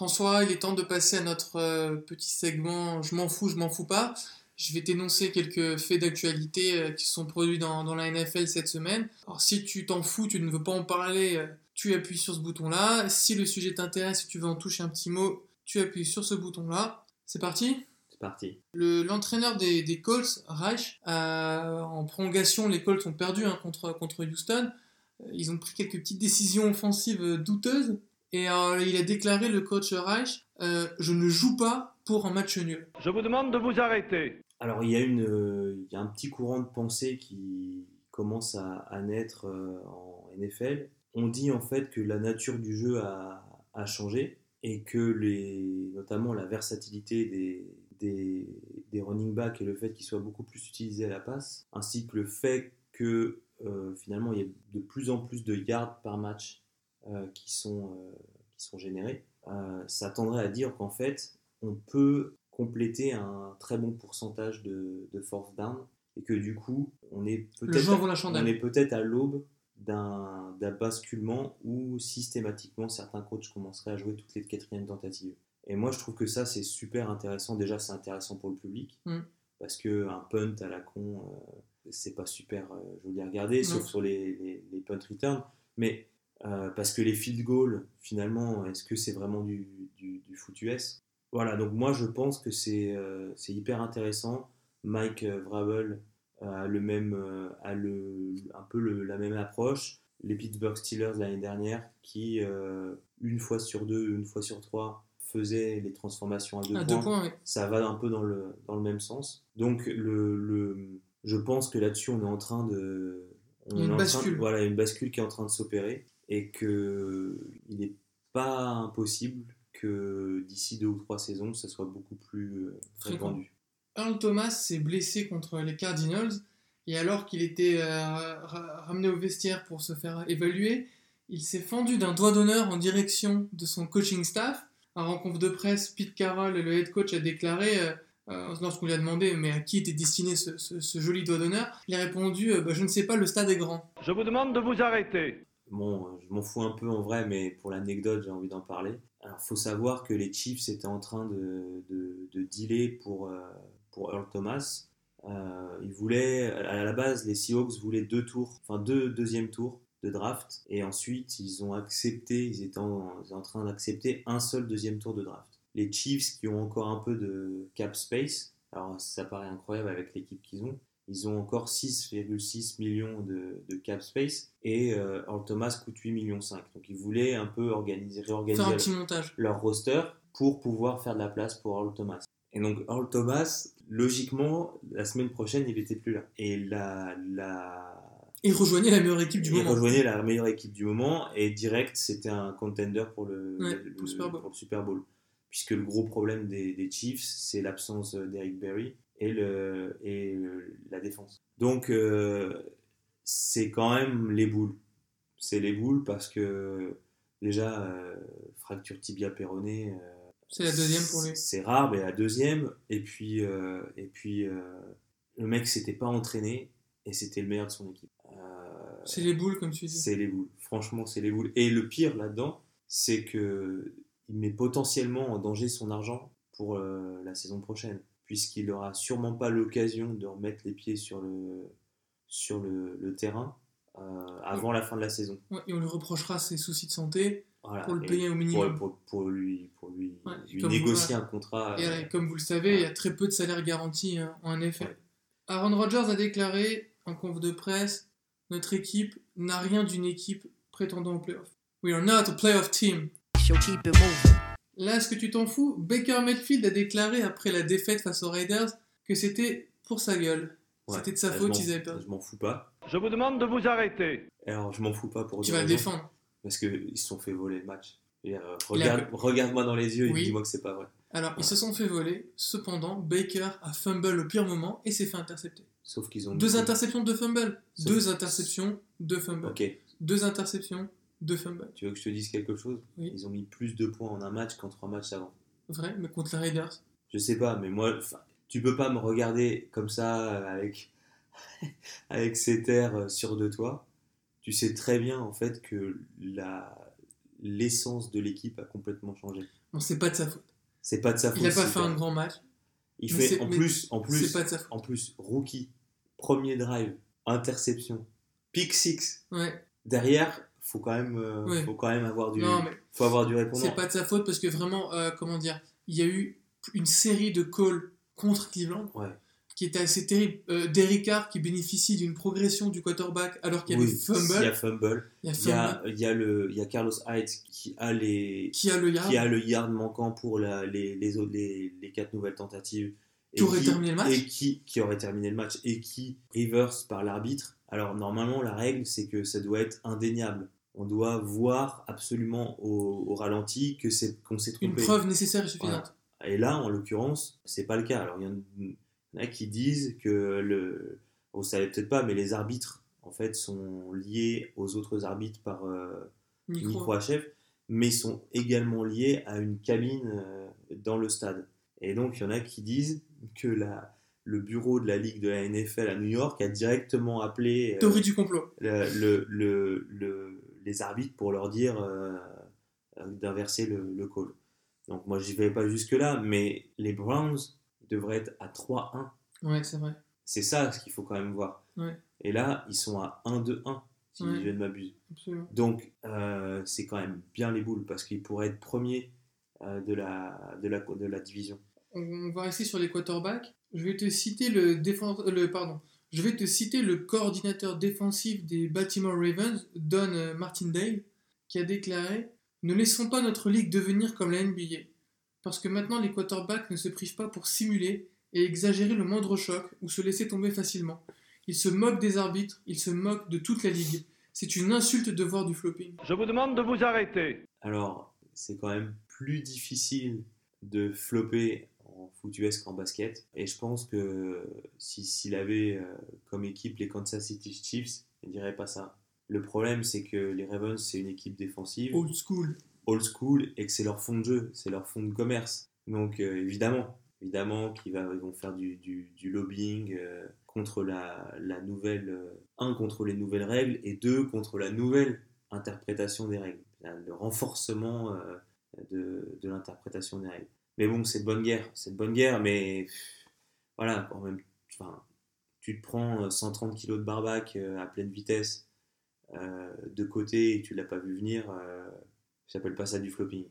François, il est temps de passer à notre euh, petit segment Je m'en fous, je m'en fous pas. Je vais t'énoncer quelques faits d'actualité euh, qui sont produits dans, la NFL cette semaine. Alors si tu t'en fous, tu ne veux pas en parler, euh, tu appuies sur ce bouton-là. Si le sujet t'intéresse, si tu veux en toucher un petit mot, tu appuies sur ce bouton-là. C'est parti? C'est parti. L'entraîneur des, Colts, Reich, en prolongation, les Colts ont perdu hein, contre, contre Houston. Ils ont pris quelques petites décisions offensives douteuses. Et euh, il a déclaré, le coach Reich, euh, je ne joue pas pour un match nul. Je vous demande de vous arrêter. Alors il y a, une, il y a un petit courant de pensée qui commence à, naître euh, en NFL. On dit en fait que la nature du jeu a, a changé et que les, notamment la versatilité des, des, des running backs et le fait qu'ils soient beaucoup plus utilisés à la passe, ainsi que le fait que finalement il y ait de plus en plus de yards par match euh, qui, sont, euh, qui sont générés, euh, ça tendrait à dire qu'en fait, on peut compléter un très bon pourcentage de, de force down et que du coup, on est peut-être peut à l'aube d'un basculement où systématiquement certains coachs commenceraient à jouer toutes les quatrièmes tentatives. Et moi, je trouve que ça, c'est super intéressant. Déjà, c'est intéressant pour le public mm. parce que un punt à la con, c'est pas super joli à regarder, sauf sur les, les, les punt returns. Mais euh, parce que les field goals, finalement, est-ce que c'est vraiment du, du, du, foot US Voilà, donc moi je pense que c'est euh, hyper intéressant. Mike euh, Vrabel a, le même, a le, un peu le, la même approche. Les Pittsburgh Steelers l'année dernière, qui une fois sur deux, une fois sur trois, faisaient les transformations à deux points. Ça va un peu dans le, dans le même sens. Donc le, le je pense que là-dessus, on est en train de. On une bascule. voilà, une bascule qui est en train de s'opérer et qu'il n'est pas impossible que d'ici deux ou trois saisons, ça soit beaucoup plus euh, répandu. Earl Thomas s'est blessé contre les Cardinals et alors qu'il était euh, ramené au vestiaire pour se faire évaluer, il s'est fendu d'un doigt d'honneur en direction de son coaching staff. En rencontre de presse, Pete Carroll, le head coach, a déclaré, euh, lorsqu'on lui a demandé mais à qui était destiné ce, joli doigt d'honneur, il a répondu bah, Je ne sais pas, le stade est grand. Je vous demande de vous arrêter. Bon, je m'en fous un peu en vrai, mais pour l'anecdote, j'ai envie d'en parler. Alors, faut savoir que les Chiefs étaient en train de, de, dealer pour, euh, pour Earl Thomas. Euh, ils voulaient, à la base, les Seahawks voulaient deux tours, enfin deux deuxièmes tours de draft, et ensuite ils ont accepté, ils étaient en, en train d'accepter un seul deuxième tour de draft. Les Chiefs qui ont encore un peu de cap space, alors ça paraît incroyable avec l'équipe qu'ils ont, ils ont encore 6,6 millions de, cap space et euh, Earl Thomas coûte 8 millions 5. Donc ils voulaient un peu organiser, réorganiser leur roster pour pouvoir faire de la place pour Earl Thomas. Et donc Earl Thomas, logiquement, la semaine prochaine, il n'était plus là. Et la, la... Il rejoignait la meilleure équipe du moment. Il rejoignait la meilleure équipe du moment et direct, c'était un contender pour le, Super Bowl. Puisque le gros problème des, des Chiefs, c'est l'absence d'Eric Berry et, le, et la défense. Donc, euh, c'est quand même les boules. C'est les boules parce que déjà, euh, fracture tibia péroné. euh, C'est la deuxième pour lui. C'est rare, mais la deuxième. Et puis, et puis le mec s'était pas entraîné et c'était le meilleur de son équipe. C'est les boules, comme tu dis. c'est les boules. Franchement, c'est les boules. Et le pire là-dedans, c'est que il met potentiellement en danger son argent pour la saison prochaine, puisqu'il n'aura sûrement pas l'occasion de remettre les pieds sur le, sur le, le terrain euh, avant la fin de la saison. Ouais, et on lui reprochera ses soucis de santé Voilà. pour le payer au minimum. pour- pour lui, pour lui, Ouais, lui négocier vous- un contrat. Et euh, comme vous le savez, il y a très peu de salaire garanti hein, en effet. Ouais. Aaron Rodgers a déclaré en conf de presse Notre équipe n'a rien d'une équipe prétendant au playoff. We are not a playoff team. She'll keep it moving. Là, est-ce que tu t'en fous? Baker Mayfield a déclaré après la défaite face aux Raiders que c'était pour sa gueule. ouais. C'était de sa Là, faute, ils avaient perdu. Je m'en fous pas. Je vous demande de vous arrêter. Alors, je m'en fous pas pour Tu vas le défendre. Parce qu'ils se sont fait voler le match. Euh, Il a- regarde, regarde-moi dans les yeux et Oui. dis-moi que c'est pas vrai. Alors, ils se sont fait voler. Cependant, Baker a fumble au pire moment et s'est fait intercepter. Sauf qu'ils ont. Deux interceptions, deux fumbles. Sauf- Deux interceptions, deux fumbles. Ok. Deux interceptions, deux fumbles. Tu veux que je te dise quelque chose? Oui. Ils ont mis plus de points en un match qu'en trois matchs avant. Vrai, mais contre les Raiders. Je sais pas, mais moi, tu peux pas me regarder comme ça euh, avec avec cet air euh, sûr de toi. Tu sais très bien en fait que la l'essence de l'équipe a complètement changé. Bon, c'est pas de sa faute. C'est pas de sa faute. Il a pas fait un grand match. Il mais fait en plus, en plus, pas de sa faute. en plus, rookie, premier drive, interception, pick six. Ouais. Derrière, faut quand même, euh, Ouais. faut quand même avoir du, Non, faut avoir du répondant. c'est pas de sa faute parce que vraiment, euh, comment dire, il y a eu une série de calls contre Cleveland Ouais. qui était assez terrible. Euh, Derek Carr qui bénéficie d'une progression du quarterback alors qu'il y Oui, avait fumble. il y a fumble. Il y a Il y a, fumble. il y a le, il y a Carlos Hyde qui a les, Qui a le yard qui a le yard manquant pour la- les, les, autres- les, les quatre nouvelles tentatives. Et Qui aurait terminé le match. Et qui, qui aurait terminé le match. Et qui reverse par l'arbitre. Alors, normalement, la règle, c'est que ça doit être indéniable. On doit voir absolument au, au ralenti que c'est, qu'on s'est Une trompé. preuve nécessaire et suffisante. Et là, en l'occurrence, c'est pas le cas. Alors, il y en a qui disent que le. Vous savez peut-être pas, mais les arbitres, en fait, sont liés aux autres arbitres par. euh, Micro. HF, mais sont également liés à une cabine euh, dans le stade. Et donc, il y en a qui disent que la, le bureau de la Ligue de la NFL à New York a directement appelé euh, Théorie du complot. le- le- le- le- les arbitres pour leur dire euh, euh, d'inverser le, le call. Donc, moi, j'y vais pas jusque-là, mais les Browns devraient être à 3-1. Ouais, c'est vrai. C'est ça ce qu'il faut quand même voir. Ouais. Et là, ils sont à 1-2-1, si Ouais. je ne m'abuse. Donc, euh, c'est quand même bien les boules parce qu'ils pourraient être premiers euh, de, la, de, la, de la division. On va rester sur les quarterbacks. Je vais te citer le défense, le pardon. Je vais te citer le coordinateur défensif des Baltimore Ravens, Don euh, Martindale, qui a déclaré Ne laissons pas notre ligue devenir comme la NBA, parce que maintenant les quarterbacks ne se privent pas pour simuler et exagérer le moindre choc ou se laisser tomber facilement. Ils se moquent des arbitres, ils se moquent de toute la ligue. C'est une insulte de voir du flopping. Je vous demande de vous arrêter. Alors, c'est quand même plus difficile de flopper en foot US qu'en basket. Et je pense que si- s'il avait euh, comme équipe les Kansas City Chiefs, il dirait pas ça. Le problème, c'est que les Ravens, c'est une équipe défensive. Old school. old school et que c'est leur fond de jeu, c'est leur fond de commerce. Donc euh, évidemment, évidemment qu'ils vont faire du, du- du lobbying euh, contre la, la nouvelle, un contre les nouvelles règles et deux contre la nouvelle interprétation des règles, le renforcement de, de l'interprétation des règles. Mais bon, c'est de bonne guerre, c'est de bonne guerre, mais voilà, quand même, enfin, tu te prends euh, 130 kg de barbac euh, à pleine vitesse euh, de côté et tu l'as pas vu venir. euh, J'appelle pas ça du flopping.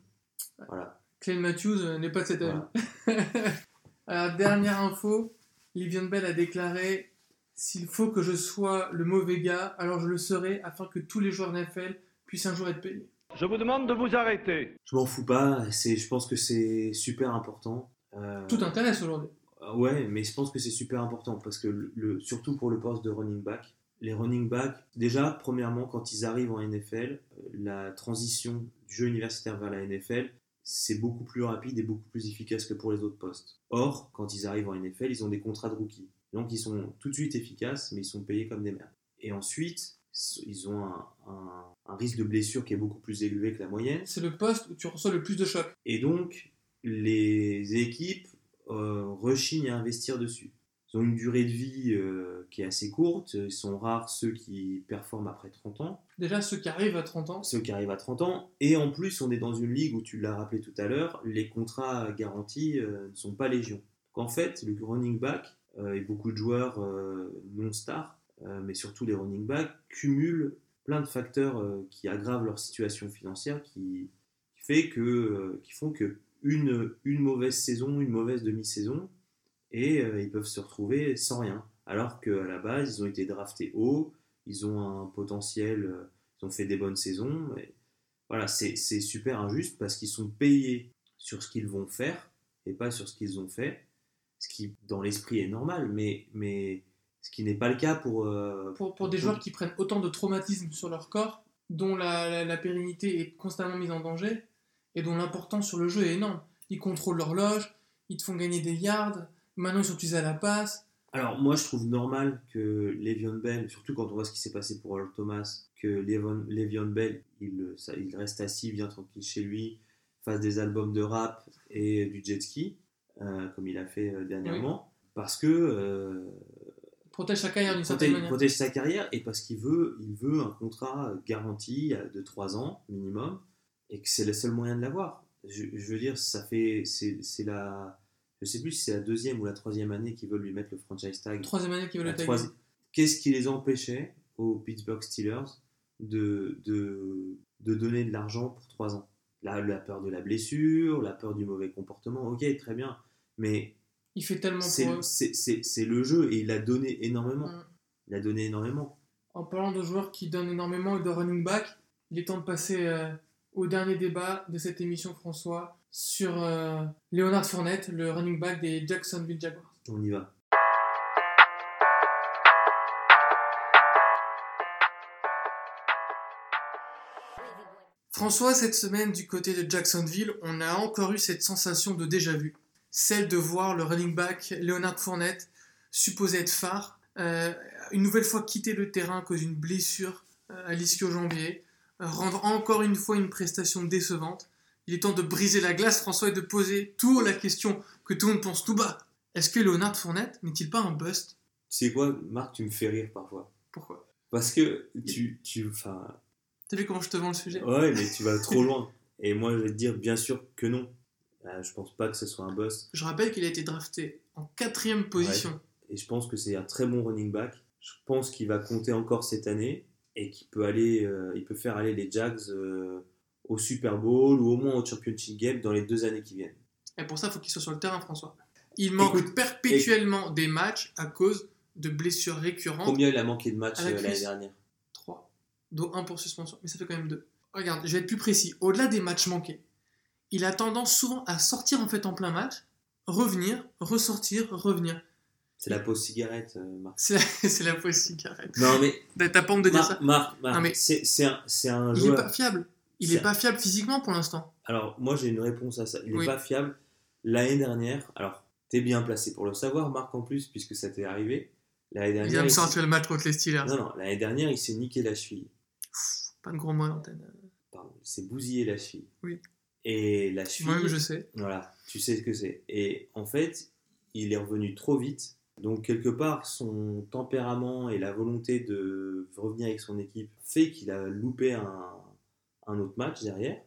Voilà. Clay Matthews euh, n'est pas de cette année. Voilà. Alors, dernière info, Livion Bell a déclaré S'il faut que je sois le mauvais gars, alors je le serai afin que tous les joueurs NFL puissent un jour être payés. Je vous demande de vous arrêter. Je m'en fous pas. C'est, je pense que c'est super important. Euh, Tout intéresse aujourd'hui. euh, Ouais, mais je pense que c'est super important parce que le, le- surtout pour le poste de running back, les running backs, déjà, premièrement, quand ils arrivent en NFL, euh, la transition du jeu universitaire vers la NFL, c'est beaucoup plus rapide et beaucoup plus efficace que pour les autres postes. Or, quand ils arrivent en NFL, ils ont des contrats de rookie. Donc, ils sont tout de suite efficaces, mais ils sont payés comme des merdes. Et ensuite, ils ont un, un- un risque de blessure qui est beaucoup plus élevé que la moyenne. C'est le poste où tu reçois le plus de chocs. Et donc, les équipes euh, rechignent à investir dessus. Ils ont une durée de vie euh, qui est assez courte. Ils sont rares ceux qui performent après 30 ans, Déjà, ceux qui arrivent à 30 ans, ceux qui arrivent à 30 ans. Et en plus, on est dans une ligue où, tu l'as rappelé tout à l'heure, les contrats garantis euh, ne sont pas légion. Donc, en fait, le running back et beaucoup de joueurs non stars, euh, mais surtout les running backs, cumulent plein de facteurs euh, qui aggravent leur situation financière, qui, fait que, euh, qui font que une, une mauvaise saison, une mauvaise demi-saison, et euh, ils peuvent se retrouver sans rien. Alors qu'à la base, ils ont été draftés haut, ils ont un potentiel, euh, ils ont fait des bonnes saisons. et voilà, c'est c'est super injuste parce qu'ils sont payés sur ce qu'ils vont faire et pas sur ce qu'ils ont fait. Ce qui, dans l'esprit, est normal, mais, mais ce qui n'est pas le cas pour. euh, pour, pour des joueurs qui prennent autant de traumatismes sur leur corps, dont la, la- la pérennité est constamment mise en danger, et dont l'importance sur le jeu est énorme. Ils contrôlent l'horloge, ils te font gagner des yards, maintenant ils sont utilisés à la passe. Alors, moi, je trouve normal que Le'Veon Bell, surtout quand on voit ce qui s'est passé pour Earl Thomas, que Le'Veon Le'Veon Bell, il, ça- il reste assis bien tranquille chez lui, fasse des albums de rap et du jet ski, euh, comme il a fait euh, dernièrement, parce que euh, Protège sa carrière d'une certaine manière. protège sa carrière et parce qu'il veut, il veut un contrat garanti euh, de 3 ans minimum et que c'est le seul moyen de l'avoir. Je, je veux dire, ça fait, c'est la, je sais plus si c'est la deuxième ou la troisième année qu'ils veulent lui mettre le franchise tag. Troisième année qui veut La le troisi- Qu'est-ce qui les empêchait aux Pittsburgh Steelers de, de, de donner de l'argent pour 3 ans? La, la peur de la blessure, la peur du mauvais comportement, ok, très bien, mais Il fait tellement c'est le jeu et il a donné énormément. Mm. Il a donné énormément. En parlant de joueurs qui donnent énormément et de running back, il est temps de passer euh, au dernier débat de cette émission, François, sur euh, Leonard Fournette, le running back des Jacksonville Jaguars. On y va. François, cette semaine, du côté de Jacksonville, on a encore eu cette sensation de déjà-vu. Celle de voir le running back Leonard Fournette, supposé être phare, euh, une nouvelle fois quitter le terrain à cause d'une blessure euh, à l'ischio-jambier, euh, rendre encore une fois une prestation décevante. Il est temps de briser la glace, François, et de poser tout la question que tout le monde pense tout bas. Est-ce que Leonard Fournette n'est-il pas un bust? Tu sais quoi, Marc, tu me fais rire parfois. Pourquoi? Parce que tu. tu T'as vu comment je te vends le sujet? Ouais, mais tu vas trop loin. Et moi, je vais te dire, bien sûr que non. Euh, je pense pas que ce soit un boss. Je rappelle qu'il a été drafté en quatrième position. Et je pense que c'est un très bon running back. Je pense qu'il va compter encore cette année et qu'il peut aller, euh, il peut faire aller les Jags euh, au Super Bowl ou au moins au Championship Game dans les deux années qui viennent. Et pour ça, il faut qu'il soit sur le terrain, François. Il manque Écoute, perpétuellement des matchs à cause de blessures récurrentes. Combien il a manqué de matchs la euh, l'année dernière? 3. Dont 1 pour suspension. Mais ça fait quand même 2. Regarde, je vais être plus précis. Au-delà des matchs manqués, il a tendance souvent à sortir en fait en plein match, revenir, ressortir, revenir. C'est la pause cigarette, euh, Marc. C'est la, la pause cigarette. Non, mais T'as pas honte de dire ça Marc, Marc, mais- c'est un, c'est un Il est joueur. pas fiable. Il C'est- est pas fiable physiquement pour l'instant. Alors, moi, j'ai une réponse à ça. Il n'est Oui. pas fiable. L'année dernière, alors, t'es bien placé pour le savoir, Marc, en plus, puisque ça t'est arrivé. L'année Il vient dernière, de sortir le match contre les Steelers. non, non, l'année dernière, il s'est niqué la cheville. Pas de gros mots à l'antenne. Pardon, il s'est bousillé la cheville. Oui. Et la cheville. Moi-même, je sais. Voilà, tu sais ce que c'est. Et en fait, il est revenu trop vite. Donc, quelque part, son tempérament et la volonté de revenir avec son équipe fait qu'il a loupé un, un autre match derrière.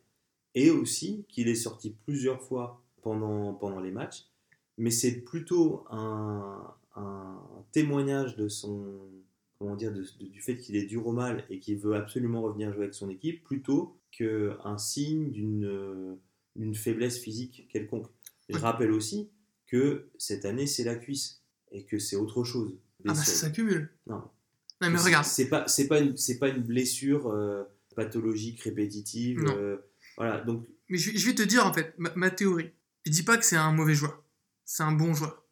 Et aussi qu'il est sorti plusieurs fois pendant, pendant les matchs. Mais c'est plutôt un, un témoignage de son. Comment dire, de- de- du fait qu'il est dur au mal et qu'il veut absolument revenir jouer avec son équipe, plutôt qu'un signe d'une euh, d'une faiblesse physique quelconque. Je rappelle aussi que cette année, c'est la cuisse et que c'est autre chose. Ah bah ça s'accumule. Non. Non mais regarde. C'est pas, c'est pas, une, c'est pas une blessure euh, pathologique répétitive. Non. euh, voilà, donc Mais je, je vais te dire en fait ma, ma théorie. Je dis pas que c'est un mauvais joueur. C'est un bon joueur.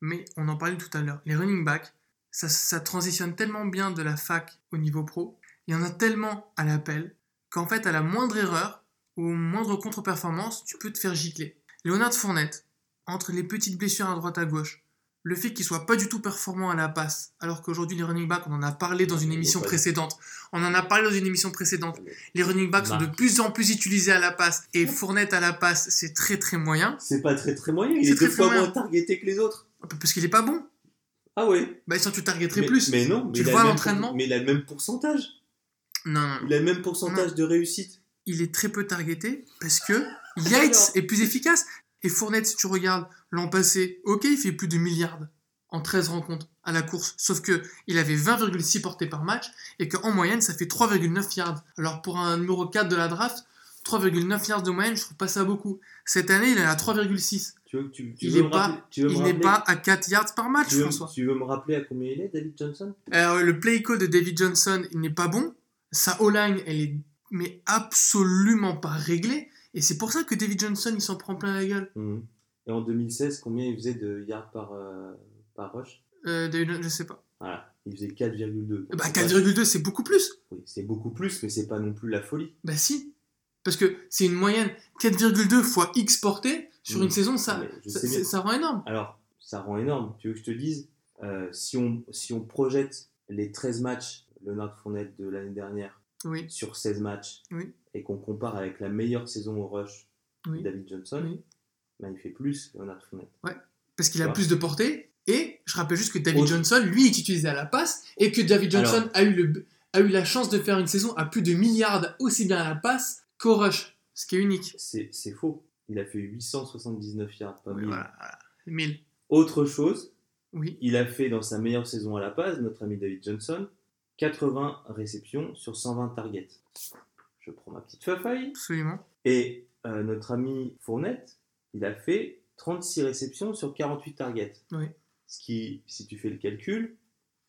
Mais on en parlait tout à l'heure. Les running backs, ça, ça transitionne tellement bien de la fac au niveau pro. Il y en a tellement à l'appel qu'en fait, à la moindre erreur ou moindre contre-performance, tu peux te faire gicler. Léonard Fournette, entre les petites blessures à droite à gauche, le fait qu'il soit pas du tout performant à la passe, alors qu'aujourd'hui les running backs, on en a parlé dans une émission précédente. On en a parlé dans une émission précédente. Les running backs sont de plus en plus utilisés à la passe et Fournette à la passe, c'est très très moyen. C'est pas très très moyen, il est très, deux fois moins targeté que les autres. Parce qu'il est pas bon. Ah ouais Bah sinon tu targeterais mais, plus. Mais non, mais Tu vois l'entraînement Mais il a le même pourcentage. Non, non, non. Il a le même pourcentage de réussite. il est très peu targeté parce que Yates est plus efficace. Et Fournette, si tu regardes l'an passé, ok, il fait plus de milliards en 13 rencontres à la course, sauf que il avait 20,6 portées par match et qu'en moyenne, ça fait 3,9 yards. Alors pour un numéro 4 de la draft, 3,9 yards de moyenne, je trouve pas ça beaucoup. Cette année, il est à 3,6. Tu veux, tu, tu Il n'est pas, rappeler- à 4 yards par match, veux, François. tu veux me rappeler à combien il est, David Johnson? Alors, le play call de David Johnson, il n'est pas bon. Sa O-line, elle est mais absolument pas réglée. Et c'est pour ça que David Johnson, il s'en prend plein la gueule. Mhm. Et en 2016, combien il faisait de yards par, euh, par rush? Euh, David, je sais pas. Voilà, il faisait 4,2. Bah, C'est pas- 4,2, c'est beaucoup plus. Oui, c'est beaucoup plus, mais c'est pas non plus la folie. Bah, si. Parce que c'est une moyenne 4,2 fois X portée sur Mhm. une saison, ça, ça rend énorme. Alors, ça rend énorme. Tu veux que je te dise, euh, si, on, si on projette les 13 matchs Leonard Fournette de l'année dernière Oui, sur 16 matchs Oui. et qu'on compare avec la meilleure saison au rush Oui. de David Johnson, ben, il fait plus Leonard Fournette. parce qu'il a plus de portée. Et je rappelle juste que David Autre- Johnson, lui, est utilisé à la passe et que David Johnson Alors- a, eu le, a eu la chance de faire une saison à plus de milliards aussi bien à la passe qu'au rush. Ce qui est unique. C'est faux. Il a fait 879 yards, pas Oui, 1000. voilà, voilà. 1000. Autre chose, Oui. il a fait dans sa meilleure saison à la passe, notre ami David Johnson, 80 réceptions sur 120 targets. Je prends ma petite feuille. Absolument. Et euh, notre ami Fournette, il a fait 36 réceptions sur 48 targets. Oui. Ce qui, si tu fais le calcul,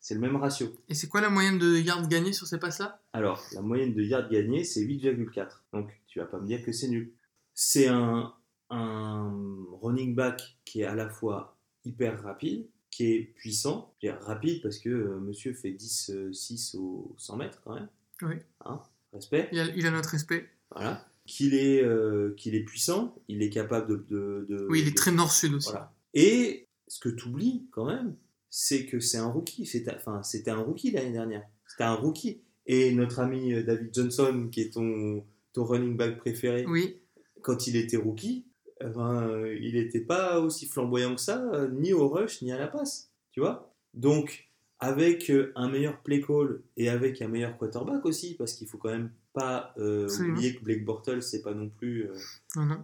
c'est le même ratio. Et c'est quoi la moyenne de yards gagnés sur ces passes-là? Alors, la moyenne de yards gagnés, c'est 8,4. Donc, tu vas pas me dire que c'est nul. C'est un, un running back qui est à la fois hyper rapide, qui est puissant. Je veux dire, rapide parce que euh, monsieur fait 10, euh, 6 au 100 mètres quand même. Oui. Hein Respect. il a, il a notre respect. Voilà. Qu'il est, euh, qu'il est puissant, il est capable de. de- de- Oui, il de- est très nord-sud aussi. Voilà. Et ce que tu oublies quand même, c'est que c'est un rookie. C'était enfin, c'était un rookie l'année dernière. C'était un rookie. Et notre ami euh, David Johnson, qui est ton, ton running back préféré, Oui, quand il était rookie, eh ben, il n'était pas aussi flamboyant que ça, euh, ni au rush, ni à la passe. Tu vois Donc, avec euh, un meilleur play call et avec un meilleur quarterback aussi, parce qu'il faut quand même pas euh, oublier que Blake Bortles, c'est pas non plus. euh,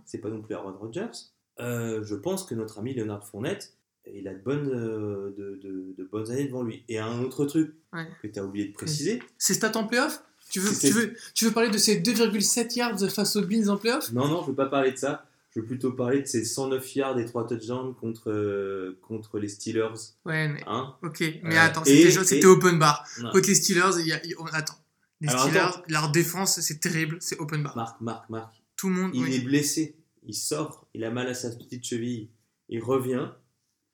c'est pas non plus Aaron Rodgers. Je pense que notre ami Leonard Fournette, il a de bonnes, de, de- de bonnes années devant lui. Et un autre truc Ouais. que tu as oublié de préciser, C'est stats en playoff? Tu veux, tu, veux, tu veux parler de ces 2,7 yards face aux Bills en playoff? Non, non, je veux pas parler de ça. Je veux plutôt parler de ces 109 yards et 3 touchdowns contre, euh, contre les Steelers. Ouais, mais Hein ok. Mais Euh, attends, et- c'était et- open bar. Non. Contre les Steelers, il y a, il- on- attends. Les Alors, Steelers, attends. leur défense, c'est terrible, c'est open bar. Marc, Marc, Marc. Tout le monde. Il oui. est blessé. Il sort. Il a mal à sa petite cheville. Il revient.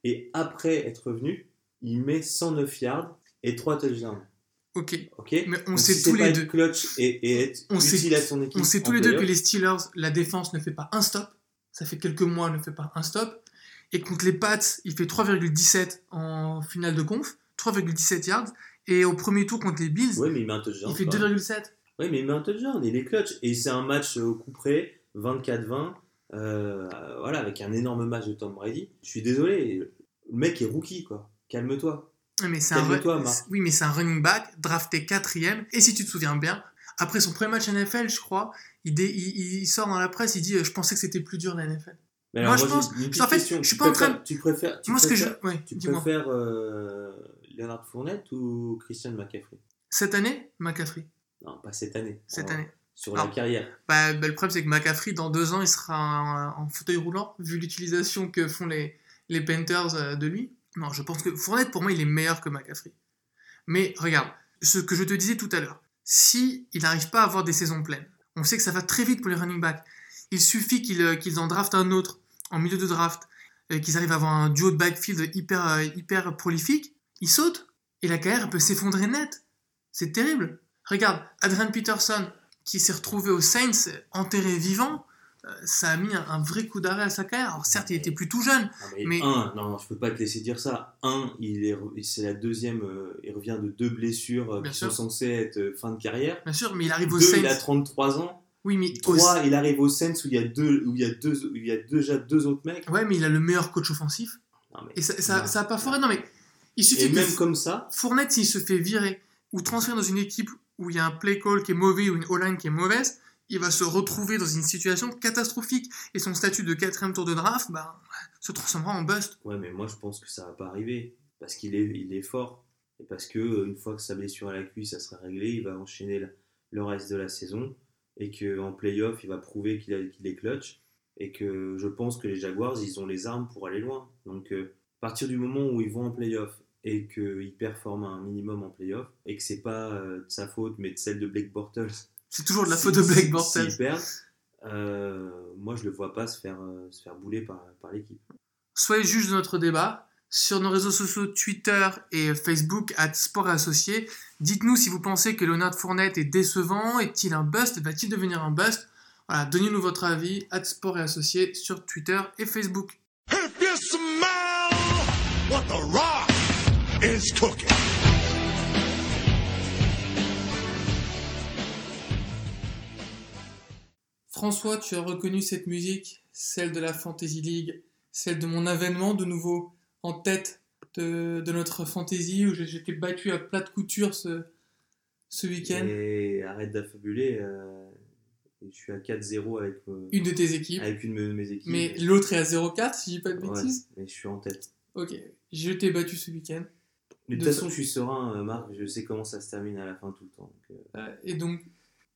Et après être revenu, il met 109 yards et 3 touchdowns. Ok. Ok? Mais on Donc, sait si tous les deux. clutch et, et être On sait- utile à son équipe. On sait tous les deux que les Steelers, la défense ne fait pas un stop. Ça fait quelques mois, ne fait pas un stop. Et contre les Pats, il fait 3,17 en finale de conf, 3,17 yards. Et au premier tour contre les Bills, Ouais, mais il met un touchdown. il fait quand même. 2,7. Ouais, mais il met un touchdown. Il est clutch. Et c'est un match au coup près, 24-20. euh, voilà, avec un énorme match de Tom Brady. Je suis désolé. Le mec est rookie, quoi. Calme-toi. Mais c'est un, oui, mais c'est un running back drafté quatrième. Et si tu te souviens bien, après son premier match NFL, je crois, il, dé- il- il sort dans la presse, il dit euh, Je pensais que c'était plus dur la NFL. Mais Moi, alors, je pense- en fait, question. je suis Tu pas en train Tu préfères. Tu Moi, ce que je. Ouais, tu préfères euh, Leonard Fournette ou Christian McCaffrey? Cette année, McCaffrey. Non, pas cette année. Cette En- année. Sur la carrière. Bah, bah, le problème, c'est que McCaffrey, dans deux ans, il sera en, en fauteuil roulant, vu l'utilisation que font les, les Panthers euh, de lui. Non, je pense que Fournette, pour moi, il est meilleur que McCaffrey. Mais regarde, ce que je te disais tout à l'heure, si il n'arrive pas à avoir des saisons pleines, on sait que ça va très vite pour les running backs. Il suffit qu'ils euh, en draftent un autre en milieu de draft, euh, qu'ils arrivent à avoir un duo de backfield hyper, euh, hyper prolifique, ils sautent et la carrière peut s'effondrer net. C'est terrible. Regarde, Adrian Peterson, qui s'est retrouvé aux Saints enterré vivant, ça a mis un, un vrai coup d'arrêt à sa carrière. Alors certes, il était plus tout jeune, Ah, mais, Mais- un, non, je peux pas te laisser dire ça. Un, il est, c'est la deuxième, euh, il revient de deux blessures euh, qui sûr. sont censées être euh, fin de carrière. bien sûr, mais il arrive au Deux, Saints. il a 33 ans. Oui, mais au- Trois, il arrive au Saints où il y a deux, où il y a deux, où il y a déjà deux autres mecs. Ouais, mais il a le meilleur coach offensif. Non, mais- Et ça, ça, Non. ça a pas foiré. Non, mais il suffit Et que même comme ça, Fournette, s'il se fait virer ou transférer dans une équipe où il y a un play call qui est mauvais ou une O-line qui est mauvaise, il va se retrouver dans une situation catastrophique. Et son statut de quatrième tour de draft bah, se transformera en bust. ouais, mais moi je pense que ça va pas arriver parce qu'il est, il est fort et parce que euh, une fois que sa blessure à la cuisse ça sera réglé, il va enchaîner le- reste de la saison et que en playoff il va prouver qu'il est clutch et que je pense que les Jaguars ils ont les armes pour aller loin. Donc euh, à partir du moment où ils vont en playoff et qu'ils performent un minimum en playoff et que c'est pas euh, de sa faute mais de celle de Blake Bortles C'est toujours de la faute de Blake Bortles. Euh, moi je le vois pas se faire, euh, se faire bouler par, par l'équipe. Soyez juge de notre débat. Sur nos réseaux sociaux Twitter et Facebook, at Sport et Associés, dites-nous si vous pensez que Leonard Fournette est décevant, est-il un bust, va-t-il devenir un bust? Voilà, donnez-nous votre avis, at Sport et Associés sur Twitter et Facebook. If you smell what the rock is cooking. François, tu as reconnu cette musique, celle de la Fantasy League, celle de mon avènement de nouveau en tête de, de notre Fantasy où j'ai- j'étais battu à plat de couture ce, ce week-end. Et arrête d'affabuler. euh, je suis à 4-0 avec, euh, Une de tes équipes, avec une de mes équipes. mais l'autre est à 0,4 si je dis pas de Ouais, bêtises. mais je suis en tête. Ok, je t'ai battu ce week-end. Mais de toute façon, je suis serein, euh, Marc. Je sais comment ça se termine à la fin tout le temps. donc, et donc,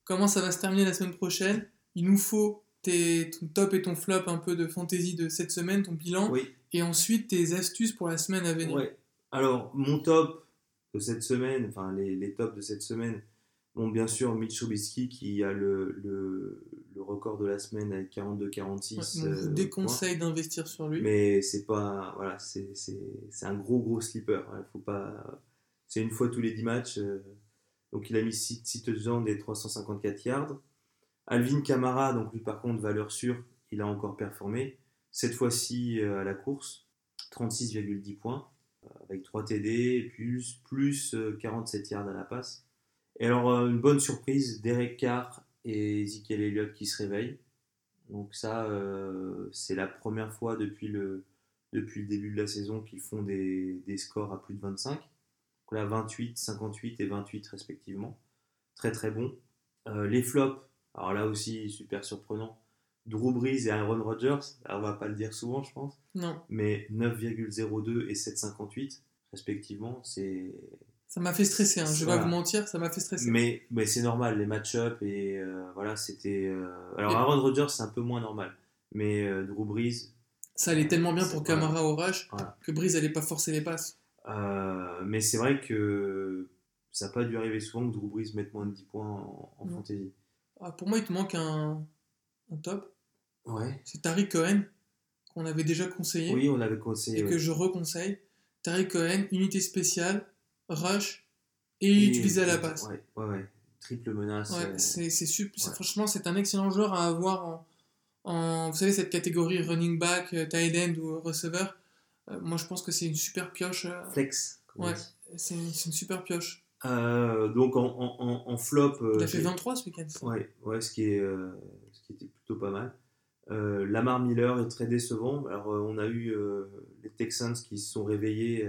comment ça va se terminer la semaine prochaine? Il nous faut tes, ton top et ton flop un peu de fantasy de cette semaine, ton bilan, Oui, et ensuite tes astuces pour la semaine à venir. Ouais. Alors, mon top de cette semaine, enfin les, les tops de cette semaine, bon, bien sûr, Mitch Trubisky qui a le, le, le record de la semaine avec 42-46. Ouais, vous euh, points. déconseille d'investir sur lui. Mais c'est pas. Voilà, c'est un gros, gros sleeper. Il faut pas. C'est une fois tous les 10 matchs. euh, donc, il a mis 6 touchdowns et 354 yards. Alvin Kamara, donc lui, par contre, valeur sûre, il a encore performé. Cette fois-ci euh, à la course, 36,10 points, euh, avec 3 TD, plus, plus euh, 47 yards à la passe. Et alors, euh, une bonne surprise, Derek Carr et Ezekiel Elliott qui se réveillent. Donc ça, euh, c'est la première fois depuis le, début de la saison qu'ils font des, des scores à plus de 25. Donc là, 28, 58 et 28 respectivement. Très très bon. Euh, les flops, alors là aussi, super surprenant. Drew Brees et Aaron Rodgers, on va pas le dire souvent je pense, Non, mais 9,02 et 7,58 respectivement, c'est... ça m'a fait stresser, hein. je vais Voilà. pas vous mentir, ça m'a fait stresser. Mais, mais c'est normal, les match-up et euh, voilà, c'était... euh, Alors Et- Aaron Rodgers c'est un peu moins normal, mais euh, Drew Brees, Ça allait tellement bien pour Camara Voilà. que Breeze allait pas forcer les passes. Mais c'est vrai que ça n'a pas dû arriver souvent que Drew Brees mette moins de 10 points en, en fantasy. Ah, pour moi, il te manque un, un top. Ouais. C'est Tariq Cohen, qu'on avait déjà conseillé Oui, on avait conseillé. et que je reconseille. Tariq Cohen, unité spéciale, rush et, Et- utilisé à la passe. Ouais, ouais, ouais. Triple menace. Ouais, euh, c'est franchement c'est un excellent joueur à avoir en, en- vous savez cette catégorie running back, euh, tight end ou receiver. Euh, moi je pense que c'est une super pioche. euh, flex. ouais, dit. c'est une, c'est une super pioche. Euh, donc en, en, en- en flop. euh, Il a fait j'ai- 23 ce week-end. Ouais, ouais, ce qui est, euh, ce qui était plutôt pas mal. Lamar Miller est très décevant. Alors, on a eu les Texans qui se sont réveillés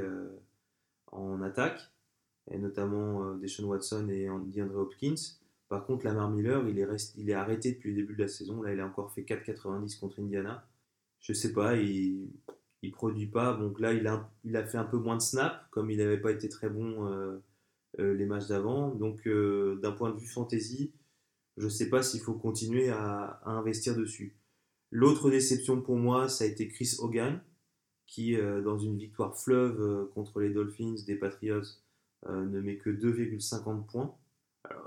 en attaque, et notamment Deshaun Watson et DeAndre Hopkins. Par contre, Lamar Miller, il est, rest- il est arrêté depuis le début de la saison. Là, il a encore fait 4,90 contre Indiana. Je sais pas, il, il produit pas. Donc là, il a, il a fait un peu moins de snaps, comme il n'avait pas été très bon les matchs d'avant. Donc, euh, d'un point de vue fantasy, je ne sais pas s'il faut continuer à, investir dessus. L'autre déception pour moi, ça a été Chris Hogan, qui, euh, dans une victoire fleuve euh, contre les Dolphins des Patriots, euh, ne met que 2,50 points,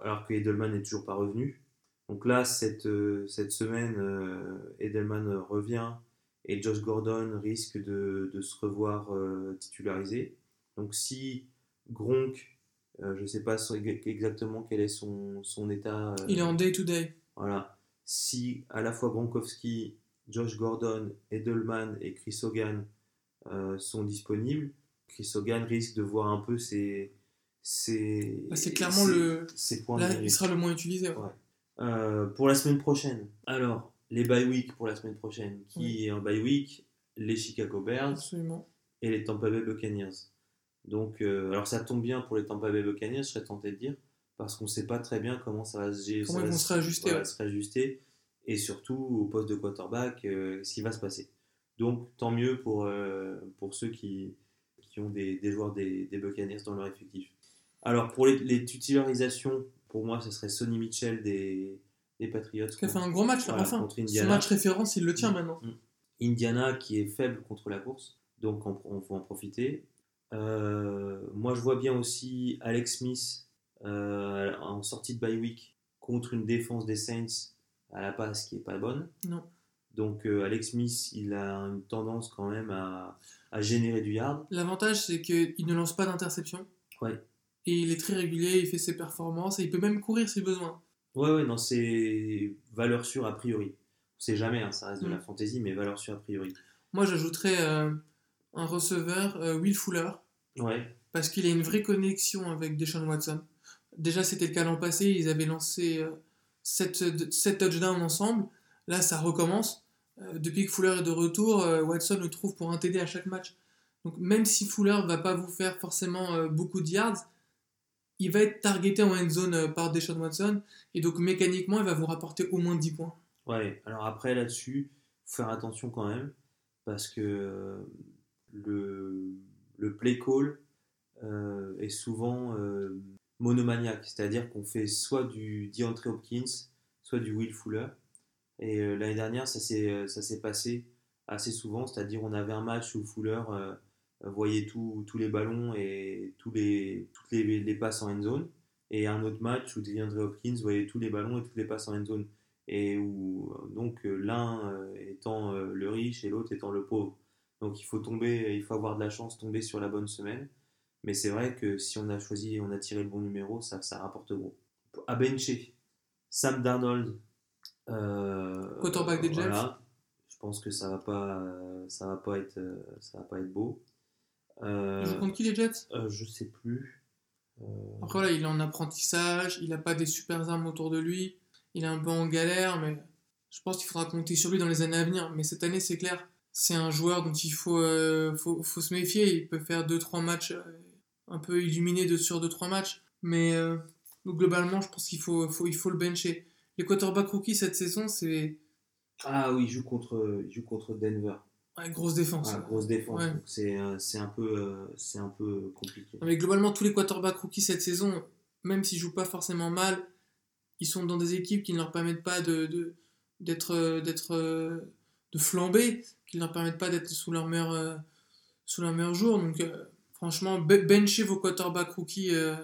alors, que Edelman n'est toujours pas revenu. Donc là, cette, euh, cette semaine, euh, Edelman euh, revient et Josh Gordon risque de, de se revoir euh, titularisé. Donc si Gronk, euh, je ne sais pas exactement quel est son, son état. euh, Il est en day to day. voilà. si à la fois Gronkowski, Josh Gordon, Edelman et Chris Hogan euh, sont disponibles, Chris Hogan risque de voir un peu ses. ses Bah, c'est clairement ses- le- ses points Là, il sera le moins utilisé. ouais. Ouais. Pour la semaine prochaine. Alors, les bye week pour la semaine prochaine. Qui Oui. est en bye week? Les Chicago Bears Absolument. et les Tampa Bay Buccaneers. Donc, euh, alors ça tombe bien pour les Tampa Bay Buccaneers, je serais tenté de dire, parce qu'on ne sait pas très bien comment ça va se gérer. Comment ça va se réajuster, voilà, ouais. se réajuster, et surtout au poste de quarterback, euh, ce qui va se passer. Donc, tant mieux pour, euh, pour ceux qui, qui ont des, des joueurs des, des Buccaneers dans leur effectif. Alors, pour les, les titularisations, pour moi, ce serait Sonny Mitchell des, des Patriots. Qui a fait un gros match là, Voilà, enfin. contre Son Indiana. match référence, il le tient maintenant. Mm. Indiana qui est faible contre la course, donc on, faut en profiter. Euh, moi je vois bien aussi Alex Smith euh, en sortie de bye week contre une défense des Saints à la passe qui est pas bonne. Non. Donc euh, Alex Smith il a une tendance quand même à, à générer du yard. L'avantage, c'est qu'il ne lance pas d'interception. Ouais. Et il est très régulier, il fait ses performances et il peut même courir si besoin. Ouais ouais non c'est valeur sûre a priori. On sait jamais, hein, ça reste de Mm. la fantaisie, mais valeur sûre a priori. Moi, j'ajouterais euh, un receveur, euh, Will Fuller, Ouais, parce qu'il a une vraie connexion avec Deshaun Watson. Déjà, c'était le cas l'an passé, ils avaient lancé 7, touchdowns ensemble. Là, ça recommence. Euh, depuis que Fuller est de retour, euh, Watson le trouve pour un TD à chaque match. Donc, même si Fuller va pas vous faire forcément euh, beaucoup de yards, il va être targeté en end zone euh, par Deshaun Watson. Et donc, mécaniquement, il va vous rapporter au moins 10 points. Ouais, alors après là-dessus, faut faire attention quand même, parce que euh, le, le play call euh, est souvent euh, monomaniaque, c'est-à-dire qu'on fait soit du DeAndre Hopkins, soit du Will Fuller. Et euh, l'année dernière, ça s'est passé assez souvent, c'est-à-dire on avait un match où Fuller voyait tous les ballons et tous les, toutes les, les passes en end zone, et un autre match où DeAndre Hopkins voyait tous les ballons et toutes les passes en end zone et où donc l'un étant le riche et l'autre étant le pauvre. Donc il faut tomber, il faut avoir de la chance, tomber sur la bonne semaine. Mais c'est vrai que si on a choisi, on a tiré le bon numéro, ça, ça rapporte gros. À bencher, Sam Darnold, euh, Quarterback des Jets. Je pense que ça va pas, ça va pas être, ça va pas être beau. Euh, joue contre qui les Jets? euh, je sais plus. Euh, Après, là, il est en apprentissage, il n'a pas des super armes autour de lui, il est un peu en galère, mais je pense qu'il faudra compter sur lui dans les années à venir. Mais cette année, c'est clair, c'est un joueur dont il faut, euh, faut, faut se méfier. Il peut faire 2-3 matchs euh, un peu illuminés de, sur 2-3 matchs, mais euh, globalement, je pense qu'il faut, faut, il faut le bencher. Les quarterbacks rookies cette saison, c'est Ah oui, il joue contre, il joue contre Denver. une grosse défense. Ah, grosse défense. Ouais. C'est un, peu, c'est un peu compliqué. Mais globalement, tous les quarterbacks rookies cette saison, même s'ils jouent pas forcément mal, ils sont dans des équipes qui ne leur permettent pas de, de- d'être, de flamber, qui ne leur permettent pas d'être sous leur meilleur, euh, sous leur meilleur jour. Donc, euh, franchement, be- benchez vos quarterbacks rookies euh,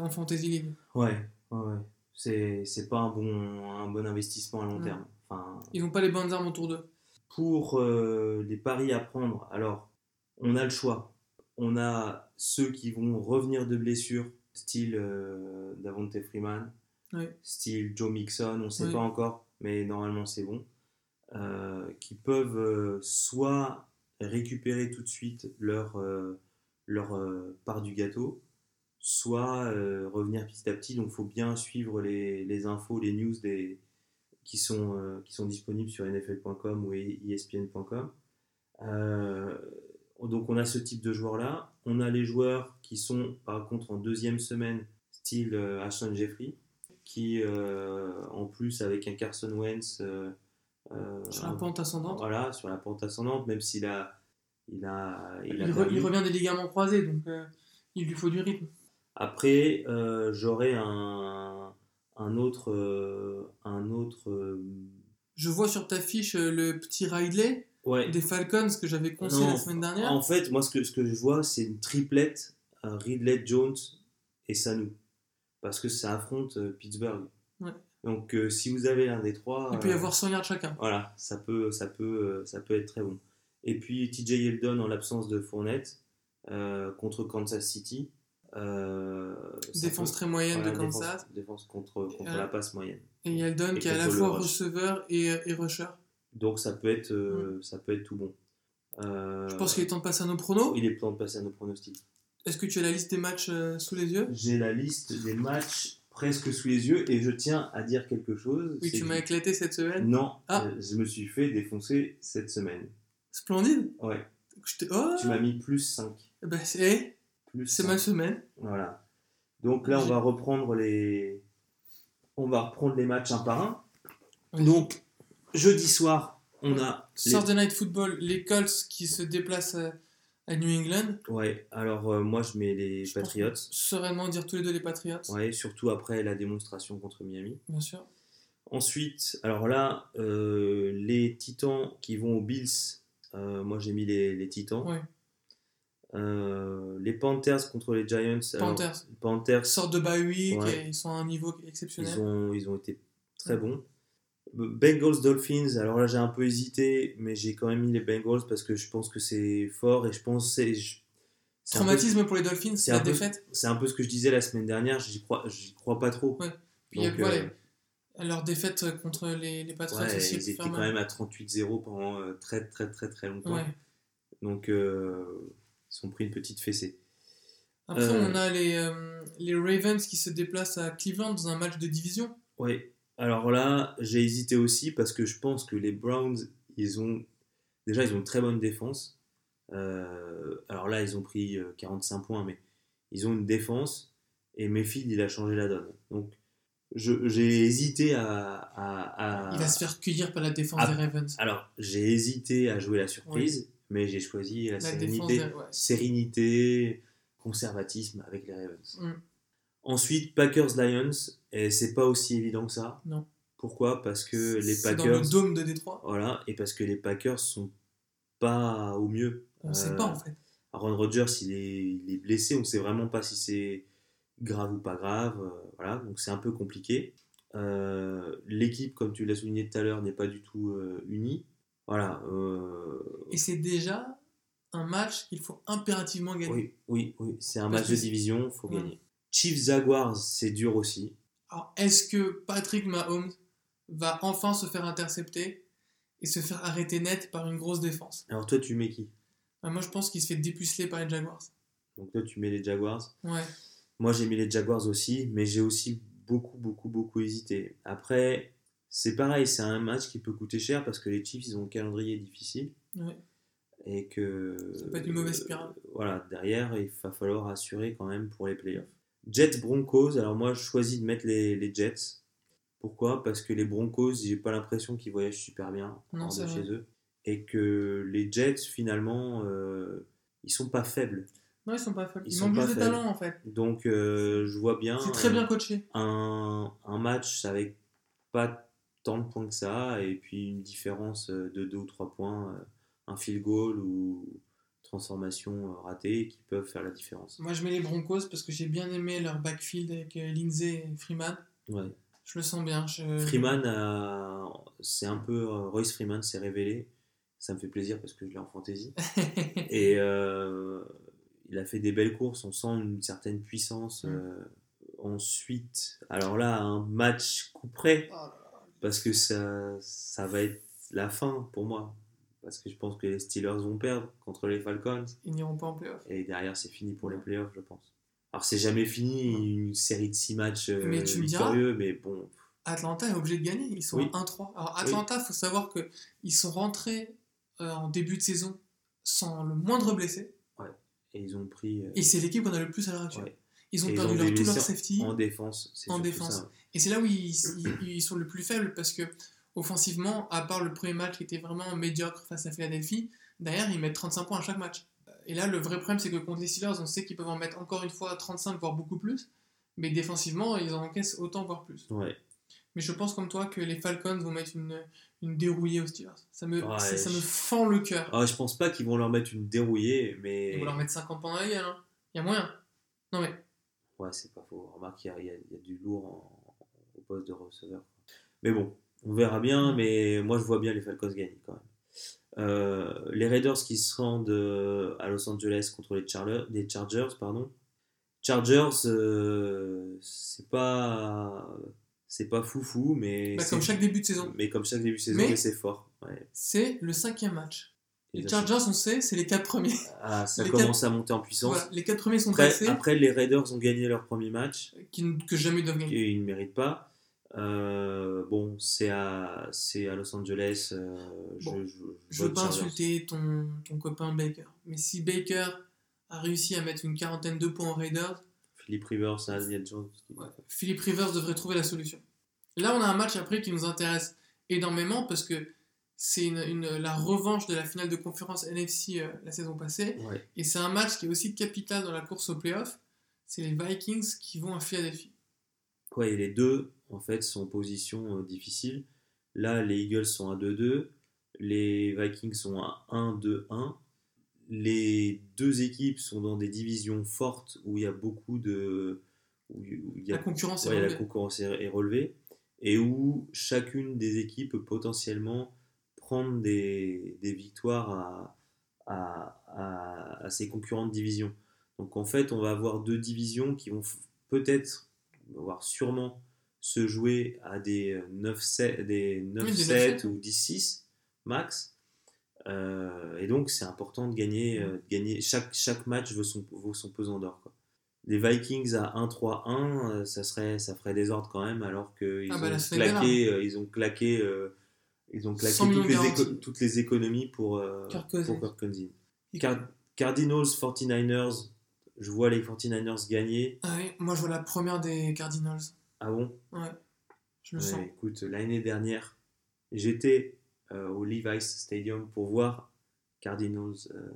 en fantasy league. Ouais, ouais. C'est c'est pas un bon, un bon investissement à long terme. Enfin, Ils n'ont pas les bonnes armes autour d'eux. pour euh, les paris à prendre, alors, on a le choix. On a ceux qui vont revenir de blessure, style Davante Freeman, Ouais. style Joe Mixon, on ne sait pas encore, mais normalement c'est bon, qui peuvent euh, soit récupérer tout de suite leur, euh, leur euh, part du gâteau, soit euh, revenir petit à petit. Donc il faut bien suivre les, les infos, les news des, qui, sont, euh, qui sont disponibles sur nfl.com ou espn.com. Euh, donc on a ce type de joueurs-là. On a les joueurs qui sont par contre en deuxième semaine, style euh, Ashton Jeffrey, qui euh, en plus avec un Carson Wentz euh, Sur la pente ascendante. voilà, sur la pente ascendante, même s'il a, il a, il a Il, re- perdu. il revient des ligaments croisés, donc euh, il lui faut du rythme. Après, euh, j'aurais un, un autre, euh, un autre, Je vois sur ta fiche le petit Ridley ouais. des Falcons que j'avais conseillé Non, la semaine dernière. En fait, moi, ce que, ce que je vois, c'est une triplette Ridley, Jones et Sanu, parce que ça affronte Pittsburgh. Ouais. Donc, euh, si vous avez l'un des trois, Il peut y euh, avoir 100 yards chacun. Voilà, ça peut, ça peut, euh, ça peut être très bon. Et puis TJ Yeldon en l'absence de Fournette contre Kansas City. Défense peut- très moyenne voilà, de défense- Kansas. Défense, contre, contre Euh, la passe moyenne. Et Yeldon qui est à la contre fois rush. receveur et, et rusher. Donc ça peut être, euh, ça peut être tout bon. Euh, Je pense qu'il est temps de passer à nos pronos. il est temps de passer à nos pronostics. Est-ce que tu as la liste des matchs euh, sous les yeux? J'ai la liste des matchs presque sous les yeux et je tiens à dire quelque chose. Oui, tu m'as éclaté cette semaine. Non, Ah. euh, je me suis fait défoncer cette semaine. Splendide. Ouais, Je oh tu m'as mis plus 5. Bah, c'est Plus c'est 5. ma semaine. Voilà. Donc là, on va reprendre les, on va reprendre les matchs un par un. Oui. Donc jeudi soir, on a les- Thursday Night Football, les Colts qui se déplacent à, New England. Ouais, alors euh, moi je mets les Je Patriots. Sereinement dire tous les deux les Patriots, Ouais, surtout après la démonstration contre Miami. bien sûr. Ensuite, alors là, euh, les Titans qui vont aux Bills, euh, moi j'ai mis les, les Titans. Ouais. Euh, les Panthers contre les Giants. alors, Panthers. Panthers, Sortent de bye week Ouais. et ils sont à un niveau exceptionnel. ils ont, ils ont été très bons. Bengals Dolphins, alors là j'ai un peu hésité, mais j'ai quand même mis les Bengals parce que je pense que c'est fort et je pense que c'est. peu- Traumatisme pour les Dolphins, c'est la peu- défaite. C'est un peu ce que je disais la semaine dernière, j'y crois, crois pas trop. Ouais. Puis il y a Donc, quoi, euh, leur défaite contre les, les Patriots Ouais, aussi. ils étaient quand même à 38-0 pendant euh, très très très très longtemps. Donc euh, ils se sont pris une petite fessée. Après, Euh, on a les, euh, les Ravens qui se déplacent à Cleveland dans un match de division. Ouais. Alors là, j'ai hésité aussi parce que je pense que les Browns, ils ont déjà ils ont une très bonne défense. Euh, alors là, ils ont pris euh, 45 points, mais ils ont une défense et Mayfield, il a changé la donne. Donc j'ai hésité à, à- à- Il va se faire cueillir par la défense Ah. des Ravens. Alors j'ai hésité à jouer la surprise, mais j'ai choisi la, La défense sérénité. des- ouais. sérénité, conservatisme avec les Ravens. Mm. Ensuite, Packers-Lions, et c'est pas aussi évident que ça. Non. Pourquoi? Parce que les C'est dans Packers. le dôme de Détroit. Voilà, et parce que les Packers sont pas au mieux. On ne sait Euh, pas en fait. Aaron Rodgers, il est, il est blessé, on ne sait vraiment pas si c'est grave ou pas grave. euh, voilà, donc c'est un peu compliqué. Euh, L'équipe, comme tu l'as souligné tout à l'heure, n'est pas du tout unie. Voilà. Et c'est déjà un match qu'il faut impérativement gagner. oui, oui, oui, c'est un Parce match de division, faut Ouais. gagner. Chiefs Jaguars, c'est dur aussi. Alors, est-ce que Patrick Mahomes va enfin se faire intercepter et se faire arrêter net par une grosse défense? Alors toi, tu mets qui? Bah, Moi, je pense qu'il se fait dépuceler par les Jaguars. Donc toi, tu mets les Jaguars? Ouais. Moi, j'ai mis les Jaguars aussi, mais j'ai aussi beaucoup, beaucoup, beaucoup hésité. Après, c'est pareil, c'est un match qui peut coûter cher parce que les Chiefs, ils ont un calendrier difficile ouais. et que... Ça peut être une mauvaise spirale. euh, voilà, derrière, il va falloir assurer quand même pour les playoffs. Jets Broncos, alors moi, je choisis de mettre les, les Jets. Pourquoi? Parce que les Broncos, j'ai pas l'impression qu'ils voyagent super bien Non, de chez eux. Et que les Jets, finalement, euh, ils sont pas faibles. Non, ils sont pas faibles. Ils Ils, sont manquent pas juste de faibles. talent en fait. Donc, euh, je vois bien. C'est très euh, bien coaché. un, un match avec pas tant de points que ça, et puis une différence euh, de 2 ou 3 points, euh, un field goal ou transformation euh, ratée qui peuvent faire la différence. Moi, je mets les Broncos parce que j'ai bien aimé leur backfield avec euh, Lindsay et Freeman. Ouais. Je le sens bien. Je... Freeman, a- c'est un peu. euh, Royce Freeman s'est révélé. Ça me fait plaisir parce que je l'ai en fantasy. Et euh, il a fait des belles courses, on sent une certaine puissance. Mm. euh, ensuite, alors là, un match coup près, Oh là là. parce que ça, ça va être la fin pour moi. Parce que je pense que les Steelers vont perdre contre les Falcons. Ils n'iront pas en playoff. Et derrière, c'est fini pour les playoffs, je pense. Alors, c'est jamais fini, une série de 6 matchs euh, Mais tu me diras- mais bon. Atlanta est obligé de gagner. Ils sont Oui. à 1-3. Alors, Atlanta, il faut savoir qu'ils sont rentrés euh, en début de saison sans le moindre blessé. Et ils ont pris. euh, Et c'est l'équipe qu'on a le plus à l'heure actuelle. ouais. Ils ont Et perdu ont leur, tout leur safety. En défense. c'est En défense. ça. Et c'est là où ils, ils- ils sont le plus faibles parce que, offensivement, à part le premier match qui était vraiment médiocre face à Philadelphie, derrière ils mettent 35 points à chaque match. Et là, le vrai problème, c'est que contre les Steelers, on sait qu'ils peuvent en mettre encore une fois 35, voire beaucoup plus. Mais défensivement, ils en encaissent autant, voire plus. Ouais. Mais je pense comme toi que les Falcons vont mettre une, une dérouillée aux Steelers. Ça me, Ouais, ça, ça me fend le cœur. Ah, je pense pas qu'ils vont leur mettre une dérouillée, mais. Ils vont leur mettre 50 points dans la gueule. Hein. Il y a moyen. Non mais, Ouais, c'est pas faux. Remarque, il y y a- il y a du lourd en- au poste de receveur. Mais bon, on verra bien, mais moi je vois bien les Falcons gagner quand même. Euh, les Raiders qui se rendent euh, à Los Angeles contre les Chargers, les Chargers pardon. Chargers, euh, c'est pas c'est pas foufou, mais Bah, comme chaque début de saison. mais comme chaque début de saison, Mais- c'est fort. Ouais. C'est le cinquième match. Les Chargers, on sait, c'est les quatre premiers. Ah, ça les commence à monter en puissance. Voilà, les quatre premiers sont Après, passés, après, les Raiders ont gagné leur premier match qui, que jamais doivent gagner. et ils ne méritent pas. Euh, bon, c'est à, c'est à Los Angeles. euh, Bon, je, Je veux pas insulter ton, ton copain Baker, mais si Baker a réussi à mettre une quarantaine de points aux Raiders, Philippe Rivers, Daniel Jones. ouais, Philippe Rivers devrait trouver la solution. Là, on a un match après qui nous intéresse énormément parce que c'est une, une- la revanche de la finale de conférence NFC euh, la saison passée. Ouais. Et c'est un match qui est aussi capital dans la course au playoff. C'est les Vikings qui vont à Philadelphie. Ouais, et les deux, en fait, sont en position euh, difficile. Là, les Eagles sont à 2-2, les Vikings sont à 1-2-1. Les deux équipes sont dans des divisions fortes où il y a beaucoup de. où il y a La concurrence est Ouais, la relevée. concurrence est, est relevée et où chacune des équipes peut potentiellement prendre des, des victoires à, à, à- à ses concurrentes divisions. Donc en fait, on va avoir deux divisions qui vont peut-être, voire sûrement, se jouer à des 9-7 des 9-7 Oui, des 9-7. ou 10-6 max. Euh, et donc c'est important de gagner, euh, de gagner. Chaque, chaque match vaut son, vaut son pesant d'or. Les Vikings à 1-3-1, euh, ça, serait, ça ferait désordre quand même, alors qu'ils Ah bah ont, claqué, euh, ils ont claqué, euh, ils ont claqué 100 millions toutes les, éco- toutes les économies pour, euh, pour Kirk Cousins. Et- Car- Cardinals, 49ers, je vois les 49ers gagner. Ah oui, moi, je vois la première des Cardinals. Ah bon? Ouais, je le Ouais, sens. Écoute, l'année dernière, j'étais euh, au Levi's Stadium pour voir Cardinals euh,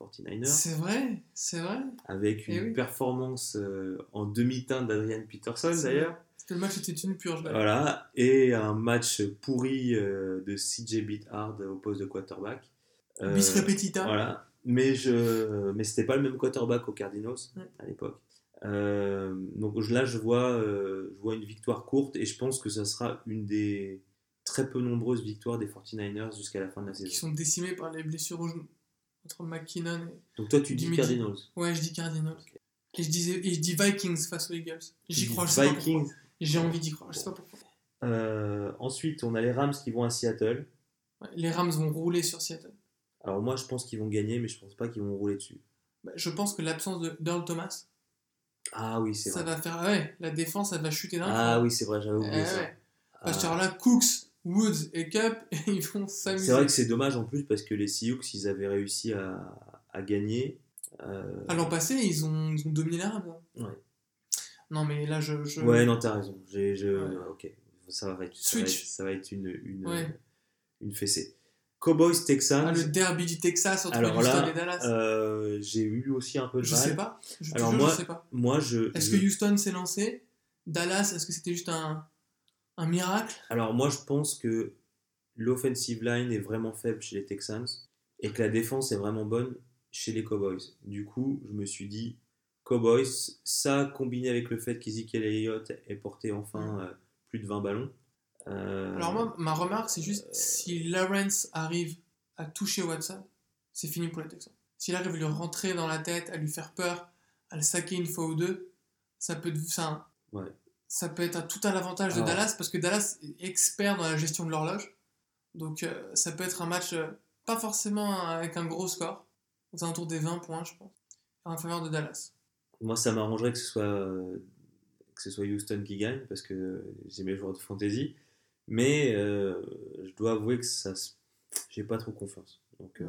49ers C'est vrai, c'est vrai. avec une Eh oui. performance euh, en demi-teinte d'Adrian Peterson d'ailleurs. Parce que le match était une purge. là. Voilà, et un match pourri euh, de CJ Beathard au poste de quarterback. Bis repetita. Voilà, mais je, mais c'était pas le même quarterback aux Cardinals Ouais. à l'époque. Euh, donc là, je vois, euh, je vois une victoire courte et je pense que ça sera une des très peu nombreuses victoires des 49ers jusqu'à la fin de la Qui saison. sont décimés par les blessures au genou. Entre McKinnon et. Donc toi, tu dis. Cardinals. Ouais, je dis Cardinals. Et je, disais, et je dis Vikings face aux Eagles. J'y crois, je sais pas Vikings. J'ai envie d'y croire, je sais pas pourquoi. Euh, ensuite, on a les Rams qui vont à Seattle. Ouais, les Rams vont rouler sur Seattle. Alors moi, je pense qu'ils vont gagner, mais je pense pas qu'ils vont rouler dessus. Bah, je pense que l'absence de d'Earl Thomas, Ah oui, c'est ça vrai. va faire. Ouais, la défense, elle va chuter d'un Ah oui, c'est vrai, j'avais oublié Eh ça. ouais. Ah. Parce que alors là, Cooks, Woods et Cup, ils vont s'amuser. C'est vrai que c'est dommage en plus parce que les Sioux, ils avaient réussi à, à gagner. Euh, À l'an passé, ils ont, ils ont dominé Rams. hein. Ouais. Non, mais là, je. je... Ouais, non, t'as raison. Je, Ouais. Ok, ça va être, ça va être, Switch. ça va être une, une, Ouais. une fessée. Cowboys Texans. Ah, le derby du Texas entre Alors Houston là, et Dallas. euh, j'ai eu aussi un peu de je mal. sais pas. Je Alors jure, moi, je sais pas. Moi, je. Est-ce je- que Houston s'est lancé? Dallas, est-ce que c'était juste un, un miracle? Alors moi, je pense que l'offensive line est vraiment faible chez les Texans et que la défense est vraiment bonne chez les Cowboys. Du coup, je me suis dit, Cowboys, ça combiné avec le fait qu'Ezekiel Elliott ait porté enfin euh, plus de 20 ballons. Euh, Alors moi, ma remarque, c'est juste si Lawrence arrive à toucher Watson, c'est fini pour les Texans. S'il arrive à lui rentrer dans la tête, à lui faire peur, à le saquer une fois ou deux, ça peut, ça, Ouais. ça peut être à tout à l'avantage de Alors- Dallas parce que Dallas est expert dans la gestion de l'horloge. Donc euh, ça peut être un match euh, pas forcément avec un gros score, aux alentours des 20 points, je pense, en faveur de Dallas. Moi, ça m'arrangerait que ce soit que ce soit Houston qui gagne parce que j'ai mes joueurs de fantasy, mais euh, je dois avouer que ça, j'ai pas trop confiance. Donc, euh,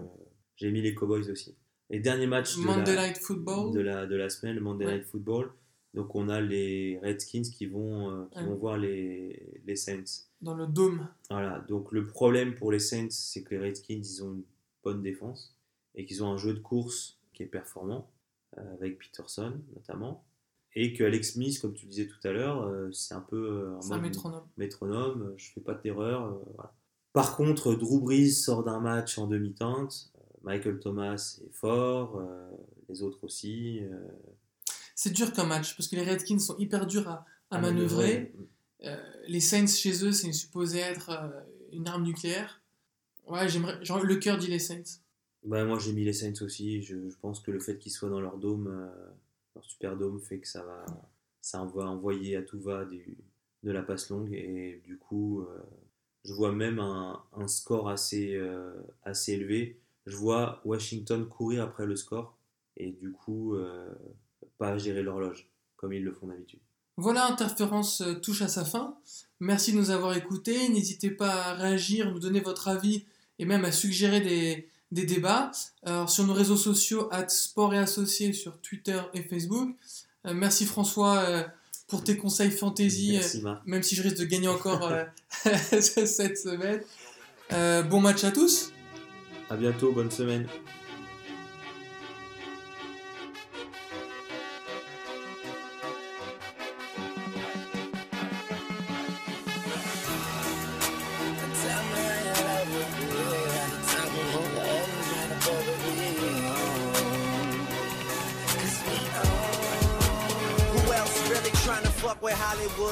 j'ai mis les Cowboys aussi. Et dernier match de Monday la, Night Football. de la de la semaine, le Monday Ouais. Night Football. Donc, on a les Redskins qui vont euh, qui Ouais. vont voir les les Saints. dans le dôme. Voilà. Donc, le problème pour les Saints, c'est que les Redskins, ils ont une bonne défense et qu'ils ont un jeu de course qui est performant, avec Peterson notamment. Et que Alex Smith, comme tu disais tout à l'heure, euh, c'est un peu euh, un métronome. métronome, euh, je fais pas d'erreur. voilà. Par contre, Drew Brees sort d'un match en demi-teinte. Michael Thomas est fort, euh, les autres aussi. euh, C'est dur comme match parce que les Redskins sont hyper durs à, à à manœuvrer. Euh, les Saints chez eux, c'est supposé être une arme nucléaire. Ouais, j'aimerais. le cœur dit les Saints. Bah, moi, j'ai mis les Saints aussi. Je, je pense que le fait qu'ils soient dans leur dôme, Superdome fait que ça va, ça va envoyer à tout va de la passe longue et du coup, euh, je vois même un, score assez, euh, assez élevé. Je vois Washington courir après le score et du coup, euh, pas gérer l'horloge comme ils le font d'habitude. Voilà, Interférence touche à sa fin. Merci de nous avoir écoutés. N'hésitez pas à réagir, nous donner votre avis et même à suggérer des, des débats. Alors, sur nos réseaux sociaux, at Sport et Associés sur Twitter et Facebook. Euh, merci François euh, pour tes conseils fantasy, Merci euh, même si je risque de gagner encore cette semaine. Bon match à tous. À bientôt, bonne semaine.